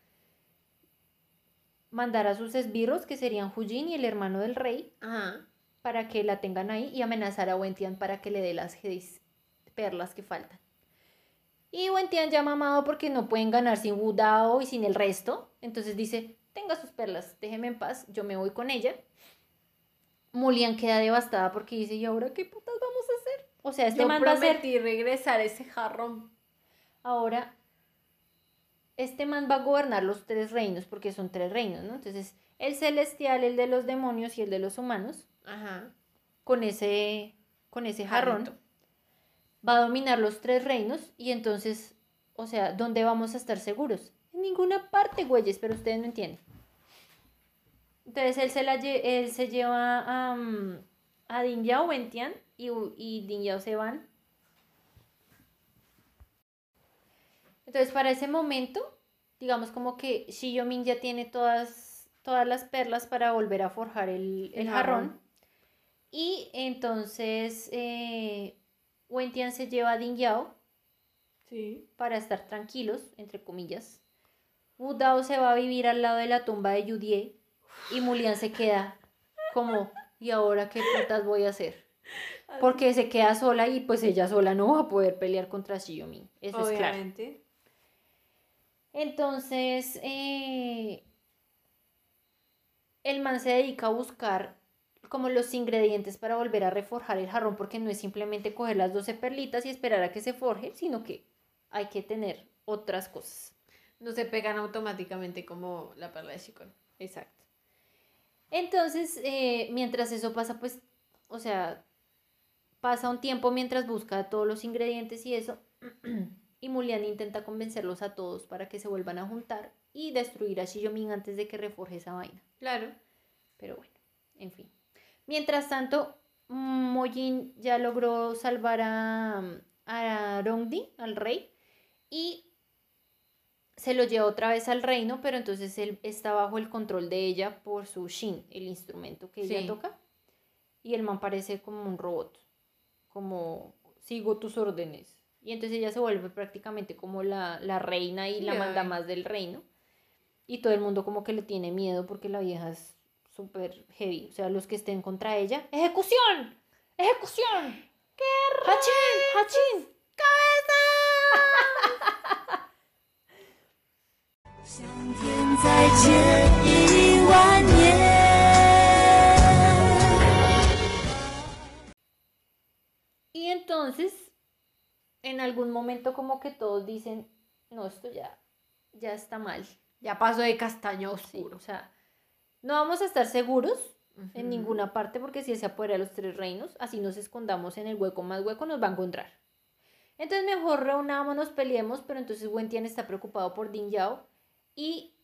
mandar a sus esbirros, que serían Hujin y el hermano del rey, Ajá. para que la tengan ahí y amenazar a Wentian para que le dé las perlas que faltan. Y Wentian ya mamado porque no pueden ganar sin Wu Dao y sin el resto. Entonces dice, tenga sus perlas, déjeme en paz, yo me voy con ella. Mulian queda devastada porque dice, ¿y ahora qué putas vamos a hacer? O sea, este Yo man va a prometí regresar ese jarrón. Ahora, este man va a gobernar los tres reinos, porque son tres reinos, ¿no? Entonces, el celestial, el de los demonios y el de los humanos, Ajá. con ese, con ese jarrón, Jarrito. va a dominar los tres reinos y entonces, o sea, ¿dónde vamos a estar seguros? En ninguna parte, güeyes, pero ustedes no entienden. Entonces él se, la lle- él se lleva a, mm, a Din Yao, Wentian, y, y Yao se van. Entonces para ese momento, digamos como que Shi Yomin ya tiene todas, todas las perlas para volver a forjar el, el El jarrón. jarrón. Y entonces eh, Wentian se lleva a Din Yao Sí. para estar tranquilos, entre comillas. Wu Dao se va a vivir al lado de la tumba de Yudie y Mulian se queda como, ¿y ahora qué putas voy a hacer? Porque se queda sola y pues ella sola no va a poder pelear contra Xiyomin. Eso es claro. Entonces, eh, el man se dedica a buscar como los ingredientes para volver a reforjar el jarrón, porque no es simplemente coger las 12 perlitas y esperar a que se forje, sino que hay que tener otras cosas. No se pegan automáticamente como la perla de Chicón. Exacto. Entonces, eh, mientras eso pasa, pues, o sea, pasa un tiempo mientras busca todos los ingredientes y eso, y Mulian intenta convencerlos a todos para que se vuelvan a juntar y destruir a Shiyomin antes de que reforje esa vaina. Claro. Pero bueno, en fin. Mientras tanto, Mojin ya logró salvar a, a Rongdi, al rey, y se lo lleva otra vez al reino, pero entonces él está bajo el control de ella por su Shin, el instrumento que ella toca. Y el man parece como un robot, como sigo tus órdenes y entonces ella se vuelve prácticamente como la, la reina y la manda más del reino. Y todo el mundo como que le tiene miedo porque la vieja es súper heavy. O sea, los que estén contra ella, ¡ejecución! ¡Ejecución! ¡Qué ¡Hachín! ¡Hachín! ¡Cabeza! y entonces en algún momento como que todos dicen, no, esto ya, ya está mal. Ya pasó de castaño Sí, oscuro. o sea, no vamos a estar seguros en ninguna parte porque si se apodera de los tres reinos, así nos escondamos en el hueco más hueco, nos va a encontrar. Entonces mejor reunámonos, peleemos, pero entonces Wentian está preocupado por Din Yao y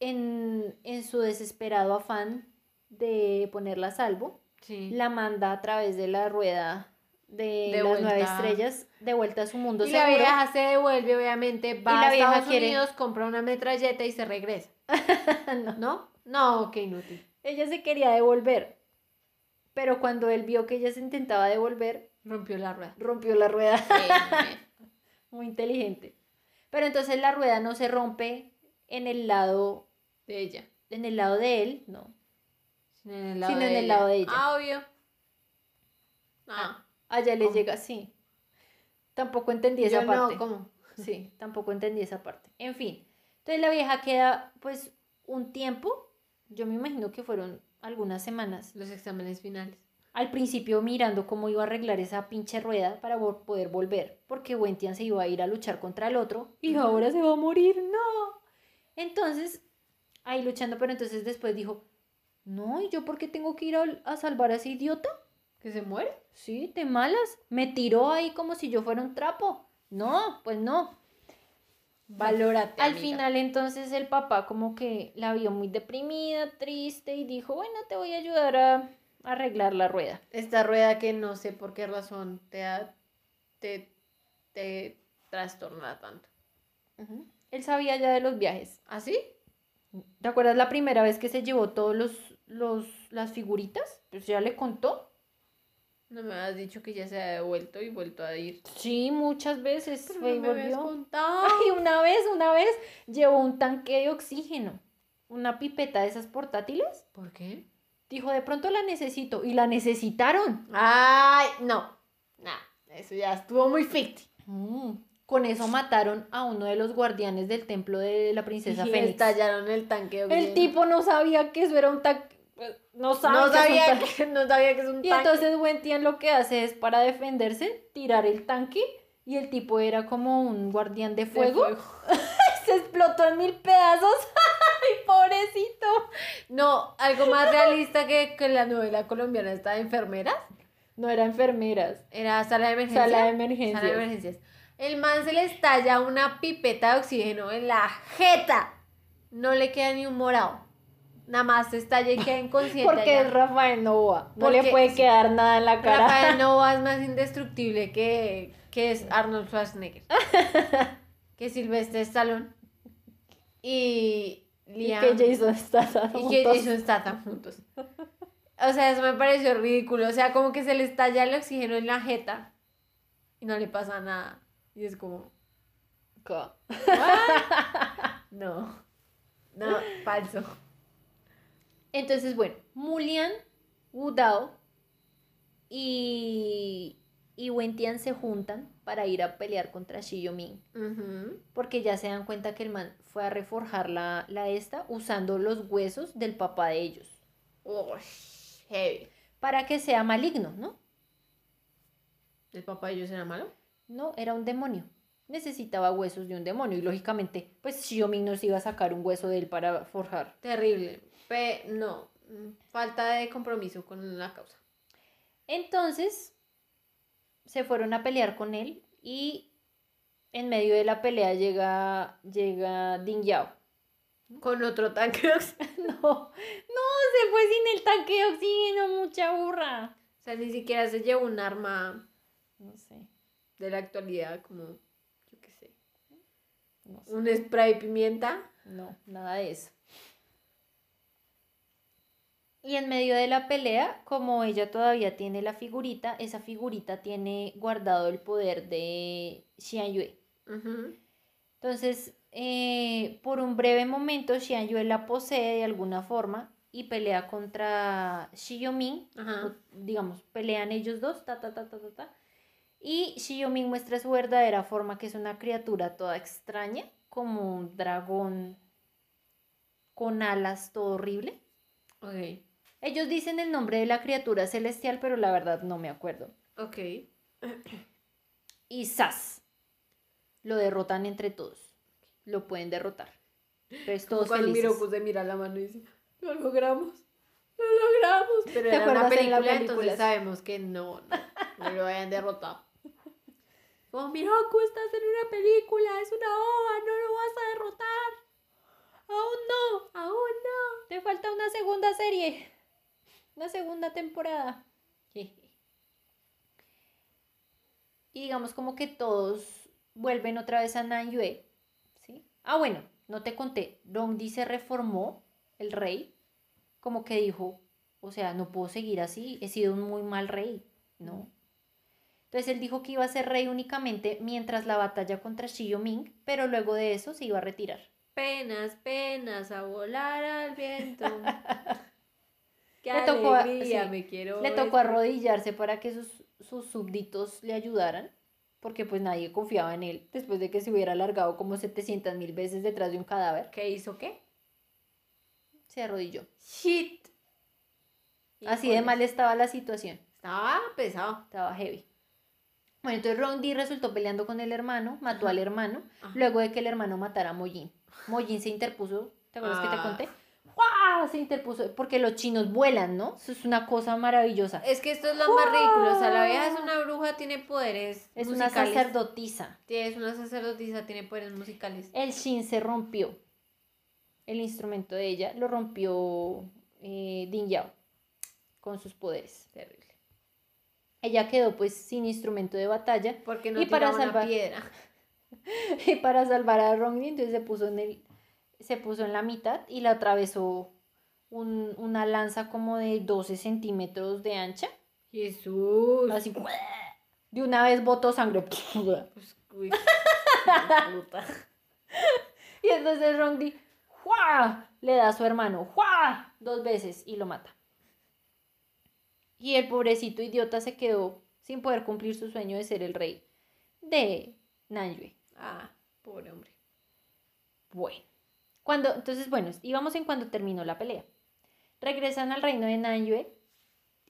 en, en su desesperado afán de ponerla a salvo, Sí. la manda a través de la rueda de, De las nueve estrellas de vuelta a su mundo Y la seguro. vieja se devuelve, obviamente, va la a Estados quiere- Unidos, compra una metralleta y se regresa. No. ¿No? No, qué inútil. Ella se quería devolver, pero cuando él vio que ella se intentaba devolver, Rompió la rueda. rompió la rueda. Sí, Muy inteligente. Pero entonces la rueda no se rompe en el lado, de ella. en el lado de él, no. Sino en el Sino de en el ella. lado de ella. Ah, obvio. Ah, Allá le ¿Cómo? llega así. Tampoco entendí esa yo parte. no, ¿cómo? Sí, tampoco entendí esa parte. En fin. Entonces la vieja queda pues un tiempo, yo me imagino que fueron algunas semanas, Los exámenes finales. al principio mirando cómo iba a arreglar esa pinche rueda para poder volver, porque Wentian se iba a ir a luchar contra el otro y ahora se va a morir, no. Entonces, ahí luchando, pero entonces después dijo, no, ¿y yo por qué tengo que ir a, a salvar a ese idiota? ¿Que se muere? Sí, de malas. Me tiró ahí como si yo fuera un trapo. No, pues no. Valórate. Al amiga. final entonces el papá como que la vio muy deprimida, triste y dijo, bueno, te voy a ayudar a arreglar la rueda. Esta rueda que no sé por qué razón te, da- te, te trastorna tanto. Él sabía ya de los viajes. ¿Así? ¿Te acuerdas la primera vez que se llevó todos los, los las figuritas? Pues ya le contó. No me habías dicho que ya se ha devuelto y vuelto a ir. Sí, muchas veces Pero fue y no me habías volvió. contado. Ay, una vez, una vez llevó un tanque de oxígeno, una pipeta de esas portátiles. ¿Por qué? Dijo, de pronto la necesito. Y la necesitaron. Ay, no. Nah, eso ya estuvo muy ficti. Mm, Con eso mataron a uno de los guardianes del templo de la princesa Y Fénix. estallaron el tanque de El oxígeno. tipo no sabía que eso era un tanque. No, sabe no que es un sabía, tanque. que, no sabía que es un Y tanque. entonces Wentian lo que hace es para defenderse, tirar el tanque. Y el tipo era como un guardián de De fuego. Se explotó en mil pedazos. ¡Ay, pobrecito! No, algo más realista que, que la novela colombiana esta de enfermeras. No era enfermeras. Era sala de emergencia. Sala de emergencias. Sala de emergencias. El man se le estalla una pipeta de oxígeno en la jeta. No le queda ni un morado. Nada más se estalla y queda inconsciente. Porque allá. es Rafael Novoa. No le puede quedar nada en la cara. Rafael Nova es más indestructible que, que es Arnold Schwarzenegger. que Silvestre Stallone. Y Y Liam. que Jason está y que Jason Statham juntos. O sea, eso me pareció ridículo. O sea, como que se le estalla el oxígeno en la jeta y no le pasa nada. Y es como, no, no, falso. Entonces, bueno, Mulian, Wudao y, y Wentian se juntan para ir a pelear contra Shiyomin. Ujú. Porque ya se dan cuenta que el man fue a reforjar la, la esta usando los huesos del papá de ellos. Uy, heavy. Para que sea maligno, ¿no? ¿El papá de ellos era malo? No, era un demonio. Necesitaba huesos de un demonio. Y lógicamente, pues Shiyomin nos iba a sacar un hueso de él para forjar. Terrible. No, falta de compromiso con la causa. Entonces, se fueron a pelear con él y en medio de la pelea llega, llega Ding Yao. Con otro tanque de oxígeno. No, no, se fue sin el tanque de oxígeno, mucha burra. O sea, ni siquiera se llevó un arma No sé, de la actualidad como, yo qué sé, no sé. un spray pimienta. No, nada de eso. Y en medio de la pelea, como ella todavía tiene la figurita, esa figurita tiene guardado el poder de Xian Yue. Entonces, eh, por un breve momento, Xian Yue la posee de alguna forma y pelea contra. Ajá. o, digamos, pelean ellos dos, ta, ta, ta, ta, ta, ta. Y Shiyomin muestra su verdadera forma, que es una criatura toda extraña, como un dragón con alas, todo horrible. Ok. Ellos dicen el nombre de la criatura celestial, pero la verdad no me acuerdo. Ok. Y ¡zas! Lo derrotan entre todos. Lo pueden derrotar. Entonces todos cuando felices. Miroku se mira la mano y dice, lo logramos, lo logramos. Pero ¿Te era una en la película, película? entonces sabemos que no, no, no lo hayan derrotado. Como Miroku, estás en una película, es una ova, no lo vas a derrotar. Aún no, Aún no. te falta una segunda serie. Una segunda temporada. Y digamos como que todos vuelven otra vez a Nanyue. ¿sí? Ah, bueno, no te conté. Rongdi se reformó, el rey, como que dijo, o sea, no puedo seguir así, he sido un muy mal rey, ¿no? Entonces él dijo que iba a ser rey únicamente mientras la batalla contra Shiyoming, pero luego de eso se iba a retirar. Penas, penas, a volar al viento. Qué Le tocó a- alegría, sí, me quiero. Le tocó arrodillarse para que sus, sus súbditos le ayudaran, porque pues nadie confiaba en él después de que se hubiera alargado como 700 mil veces detrás de un cadáver. ¿Qué hizo qué? Se arrodilló. Shit. Así de mal estaba la situación. Estaba pesado. Estaba heavy. Bueno, entonces Rondi resultó peleando con el hermano, mató Ajá. al hermano, Ajá. luego de que el hermano matara a Mollín. Mollín se interpuso, ¿te acuerdas que te Ah. conté? ¡Guau! Se interpuso, porque los chinos vuelan, ¿no? Eso es una cosa maravillosa. Es que esto es lo más ridículo. O sea, la vieja es una bruja, tiene poderes. Es una musicales. sacerdotisa. Sí, Es una sacerdotisa, tiene poderes musicales. El shin se rompió. El instrumento de ella lo rompió eh, Din Yao con sus poderes. Terrible. Ella quedó pues sin instrumento de batalla Porque no Y para una salvar- piedra. y para salvar a Rongdi entonces se puso en el se puso en la mitad y la atravesó un- una lanza como de 12 centímetros de ancha Jesús. así de una vez botó sangre Pues, uy, puta. y entonces Rongdi ¡juá! le da a su hermano ¡juá! dos veces y lo mata y el pobrecito idiota se quedó sin poder cumplir su sueño de ser el rey de Nanyue Ah, pobre hombre. Bueno, cuando, entonces, bueno, íbamos en cuando terminó la pelea. Regresan al reino de Nanyue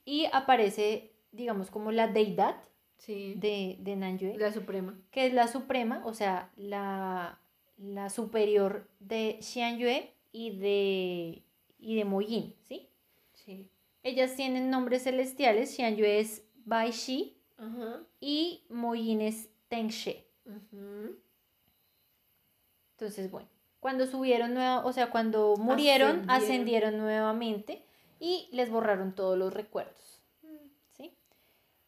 y aparece, digamos, como la deidad Sí. de, de Nanyue, La suprema. que es la suprema, o sea, la, la superior de Xianyue y de, y de Moyin, ¿sí? Sí. Ellas tienen nombres celestiales, Xianyue es Bai Shi y Moyin es Teng She. Entonces, bueno, cuando subieron, nueva, o sea, cuando murieron, Ascendieron. ascendieron, nuevamente y les borraron todos los recuerdos. ¿Sí?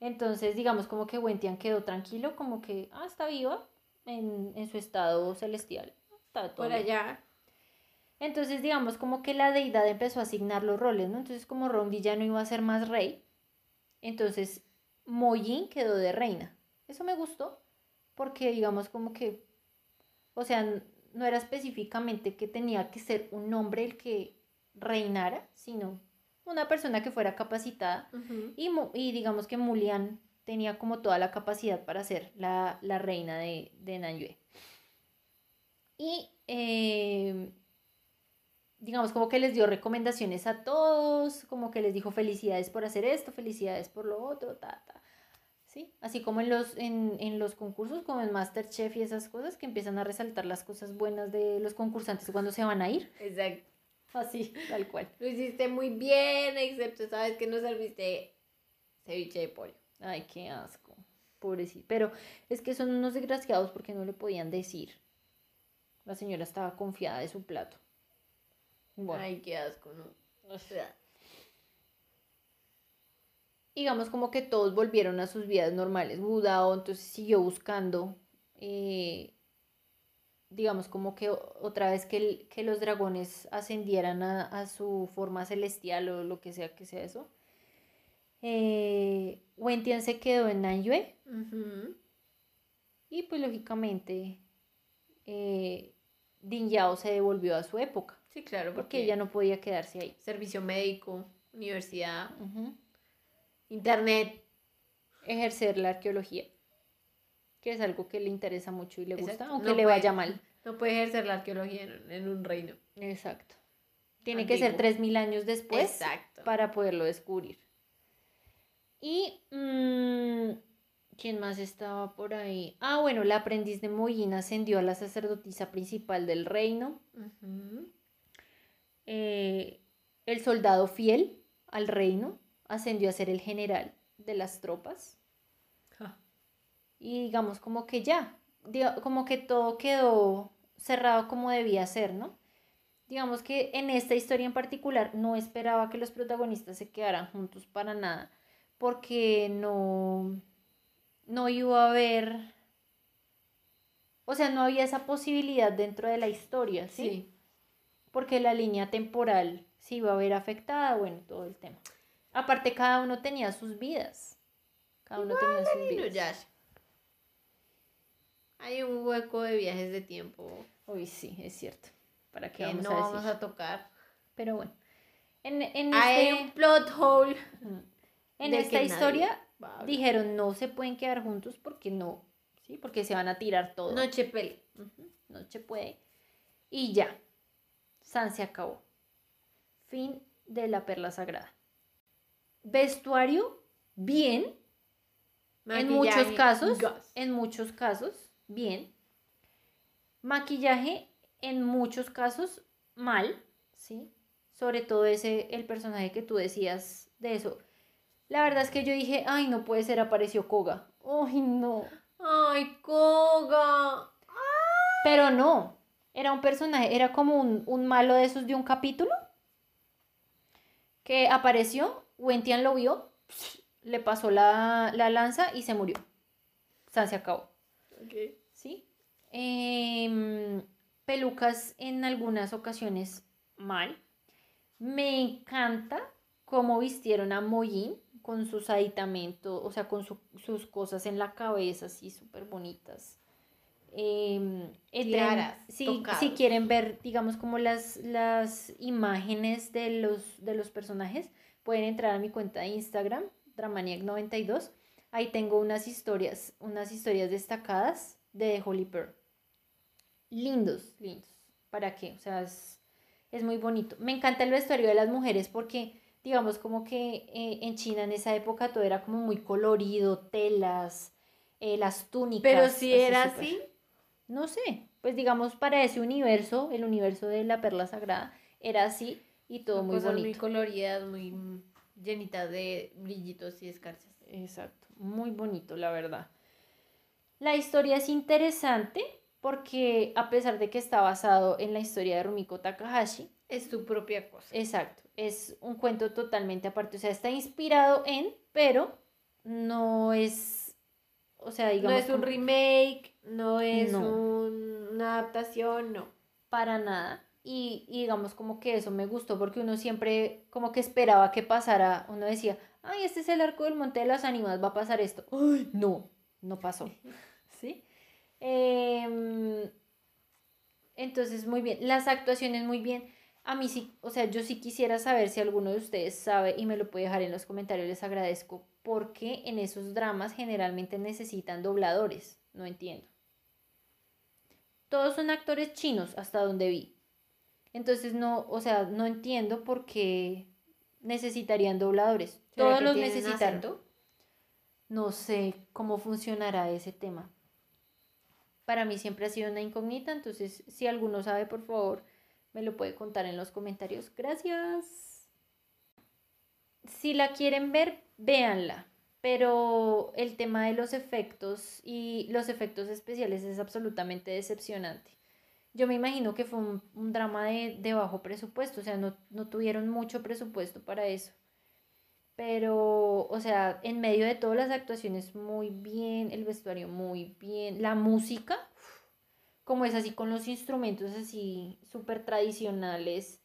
Entonces, digamos como que Wentian quedó tranquilo, como que, ah, está viva en, en su estado celestial. Está todo Por bien. allá. Entonces, digamos como que la deidad empezó a asignar los roles, ¿no? Entonces, como Rondi ya no iba a ser más rey, entonces Moyin quedó de reina. Eso me gustó, porque digamos como que, o sea, no era específicamente que tenía que ser un hombre el que reinara, sino una persona que fuera capacitada. Y, digamos que Mulian tenía como toda la capacidad para ser la, la reina de, de Nanyue. Y eh, digamos como que les dio recomendaciones a todos, como que les dijo felicidades por hacer esto, felicidades por lo otro, ta, ta. ¿Sí? Así como en los, en, en los concursos, como en Masterchef y esas cosas, que empiezan a resaltar las cosas buenas de los concursantes cuando se van a ir. Exacto. Así, tal cual. Lo hiciste muy bien, excepto sabes que no serviste ceviche de pollo. Ay, qué asco. Pobrecito. Pero es que son unos desgraciados porque no le podían decir. La señora estaba confiada de su plato. Bueno, Ay, qué asco, ¿no? O sea, digamos como que todos volvieron a sus vidas normales. Budao entonces siguió buscando, eh, digamos como que otra vez que, el- que los dragones ascendieran a, a su forma celestial o lo que sea que sea eso. Eh, Wentian se quedó en Nanyue. Y pues lógicamente eh, Din Yao se devolvió a su época. Sí, claro, porque porque ella no podía quedarse ahí. servicio médico, universidad. Internet. Ejercer la arqueología, que es algo que le interesa mucho y le gusta, aunque No le puede- vaya mal. No puede ejercer la arqueología en, en un reino. Exacto. Tiene que ser Antiguo. 3.000 años después Exacto. para poderlo descubrir. Y, mm, ¿quién más estaba por ahí? Ah, bueno, la aprendiz de Moyin ascendió a la sacerdotisa principal del reino. Eh, el soldado fiel al reino ascendió a ser el general de las tropas. Y digamos como que ya, como que todo quedó cerrado como debía ser, ¿no? Digamos que en esta historia en particular no esperaba que los protagonistas se quedaran juntos para nada, porque no, no iba a haber, o sea, no había esa posibilidad dentro de la historia, ¿sí? Sí. Porque la línea temporal se iba a ver afectada, bueno, todo el tema. Aparte, cada uno tenía sus vidas. Cada uno tenía sus vidas. Inuyasha. Hay un hueco de viajes de tiempo Uy, sí, es cierto. ¿Para qué que vamos no a vamos a tocar. Pero bueno. En, en, Hay este- un plot hole. en esta historia dijeron no se pueden quedar juntos porque no, ¿sí? Porque se van a tirar todo. Noche pele. Ujú, no se puede. Y ya. San se acabó. Fin de la perla sagrada. Vestuario, bien. en muchos casos, en muchos casos, bien. Maquillaje, en muchos casos, mal, ¿sí? Sobre todo ese, el personaje que tú decías de eso. La verdad es que yo dije, ay, no puede ser, apareció Koga. Ay, no. Ay, Koga. Pero no, era un personaje, era como un, un malo de esos de un capítulo que apareció, Wentian lo vio, le pasó la, la lanza y se murió. O sea, se acabó. ¿Sí? Em, pelucas en algunas ocasiones mal. Me encanta cómo vistieron a Moyin con sus aditamentos, o sea, con su- sus cosas en la cabeza, así súper bonitas. Em, tren- Tiaras, si, si quieren ver, digamos, como las, las imágenes de los, de los personajes, pueden entrar a mi cuenta de Instagram, Dramaniac92. Ahí tengo unas historias, unas historias destacadas de Holy Pearl. Lindos, lindos. ¿Para qué? O sea, es, es muy bonito. Me encanta el vestuario de las mujeres porque, digamos, como que eh, en China en esa época todo era como muy colorido, telas, eh, las túnicas. Pero si era así. No sé, pues digamos para ese universo, el universo de la perla sagrada, era así y todo Son muy cosas bonito. muy coloridas, muy llenitas de brillitos y escarchas. Exacto, muy bonito, la verdad. La historia es interesante porque a pesar de que está basado en la historia de Rumiko Takahashi, Es su propia cosa. exacto, es un cuento totalmente aparte, o sea, está inspirado en, pero no es, o sea, digamos, no es un remake, no es No. un- una adaptación, no. para nada. Y, y digamos como que eso me gustó porque uno siempre como que esperaba que pasara, uno decía, ay, este es el arco del Monte de las Ánimas, va a pasar esto. Ay, no, no pasó. ¿Sí? Em, entonces, muy bien. Las actuaciones muy bien. A mí sí, o sea, yo sí quisiera saber si alguno de ustedes sabe y me lo puede dejar en los comentarios, les agradezco, porque en esos dramas generalmente necesitan dobladores, no entiendo. Todos son actores chinos, hasta donde vi. Entonces no, o sea, no entiendo por qué necesitarían dobladores. ¿Será Todos los acento? No sé cómo funcionará ese tema. Para mí siempre ha sido una incógnita, entonces si alguno sabe, por favor, me lo puede contar en los comentarios. Gracias. Si la quieren ver, véanla. Pero el tema de los efectos y los efectos especiales es absolutamente decepcionante. Yo me imagino que fue un, un drama de, de bajo presupuesto, o sea, no, no tuvieron mucho presupuesto para eso. Pero, o sea, en medio de todas las actuaciones muy bien, el vestuario muy bien, la música, como es así con los instrumentos así súper tradicionales,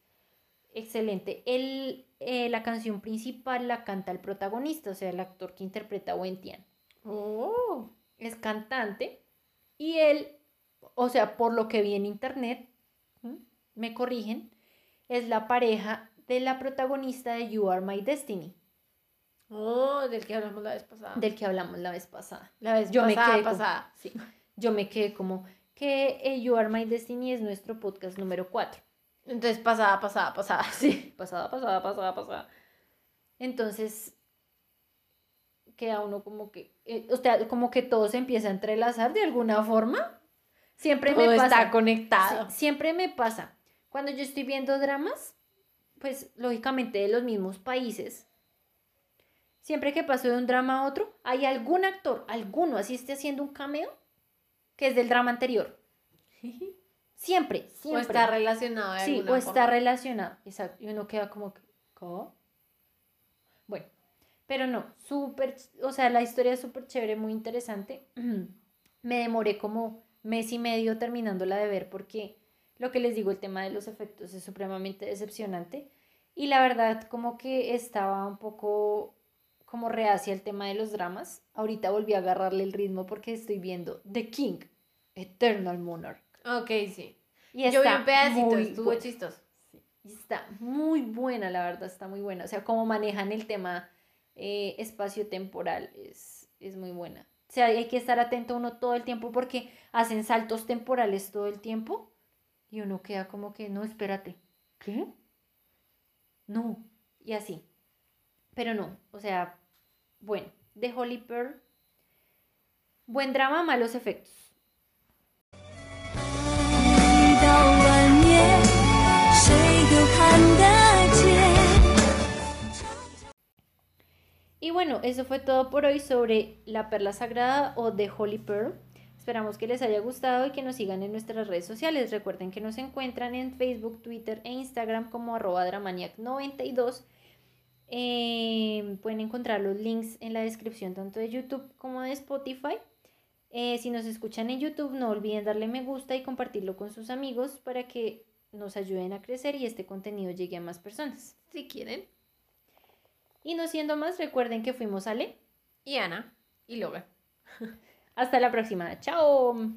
excelente. El, eh, la canción principal la canta el protagonista, o sea, el actor que interpreta a Wentian. Oh, Es cantante y él, o sea, por lo que vi en internet, ¿m? me corrigen, es la pareja de la protagonista de You Are My Destiny, Oh, del que hablamos la vez pasada. del que hablamos la vez pasada. la vez Yo me pasada, quedé como- pasada. Sí, yo me quedé como que eh, You Are My Destiny es nuestro podcast número 4. Entonces, pasada, pasada, pasada. Sí. Pasada, pasada, pasada, pasada. Entonces, queda uno como que, eh, o sea, como que todo se empieza a entrelazar de alguna forma. Siempre Todo me pasa. está conectado. Sí, siempre me pasa. Cuando yo estoy viendo dramas, pues lógicamente de los mismos países, siempre que paso de un drama a otro, hay algún actor, alguno, así esté haciendo un cameo, que es del drama anterior. Siempre, O siempre. está relacionado de Sí, alguna o está forma. relacionado. Exacto. Y uno queda como ¿cómo? Bueno, pero no, súper, o sea, la historia es súper chévere, muy interesante. Me demoré como mes y medio terminándola de ver porque lo que les digo, el tema de los efectos es supremamente decepcionante. Y la verdad, como que estaba un poco como reacia el tema de los dramas. Ahorita volví a agarrarle el ritmo porque estoy viendo The King, Eternal Monarch. Ok, sí. Y Yo vi está un pedacito, estuvo buena. chistoso. Y Está muy buena, la verdad, está muy buena. O sea, cómo manejan el tema eh, espacio-temporal es, es muy buena. O sea, hay que estar atento uno todo el tiempo porque hacen saltos temporales todo el tiempo y uno queda como que, no, espérate, ¿qué? No, y así. Pero no, o sea, bueno, de Holy Pearl, buen drama, malos efectos. Y bueno, eso fue todo por hoy sobre la perla sagrada o The Holy Pearl. Esperamos que les haya gustado y que nos sigan en nuestras redes sociales. Recuerden que nos encuentran en Facebook, Twitter e Instagram como arroba dramaniac92. Eh, pueden encontrar los links en la descripción tanto de YouTube como de Spotify. Eh, si nos escuchan en YouTube, no olviden darle me gusta y compartirlo con sus amigos para que nos ayuden a crecer y este contenido llegue a más personas. Si quieren. Y no siendo más, recuerden que fuimos Ale. Y Ana. Y Logan. Hasta la próxima. Chao.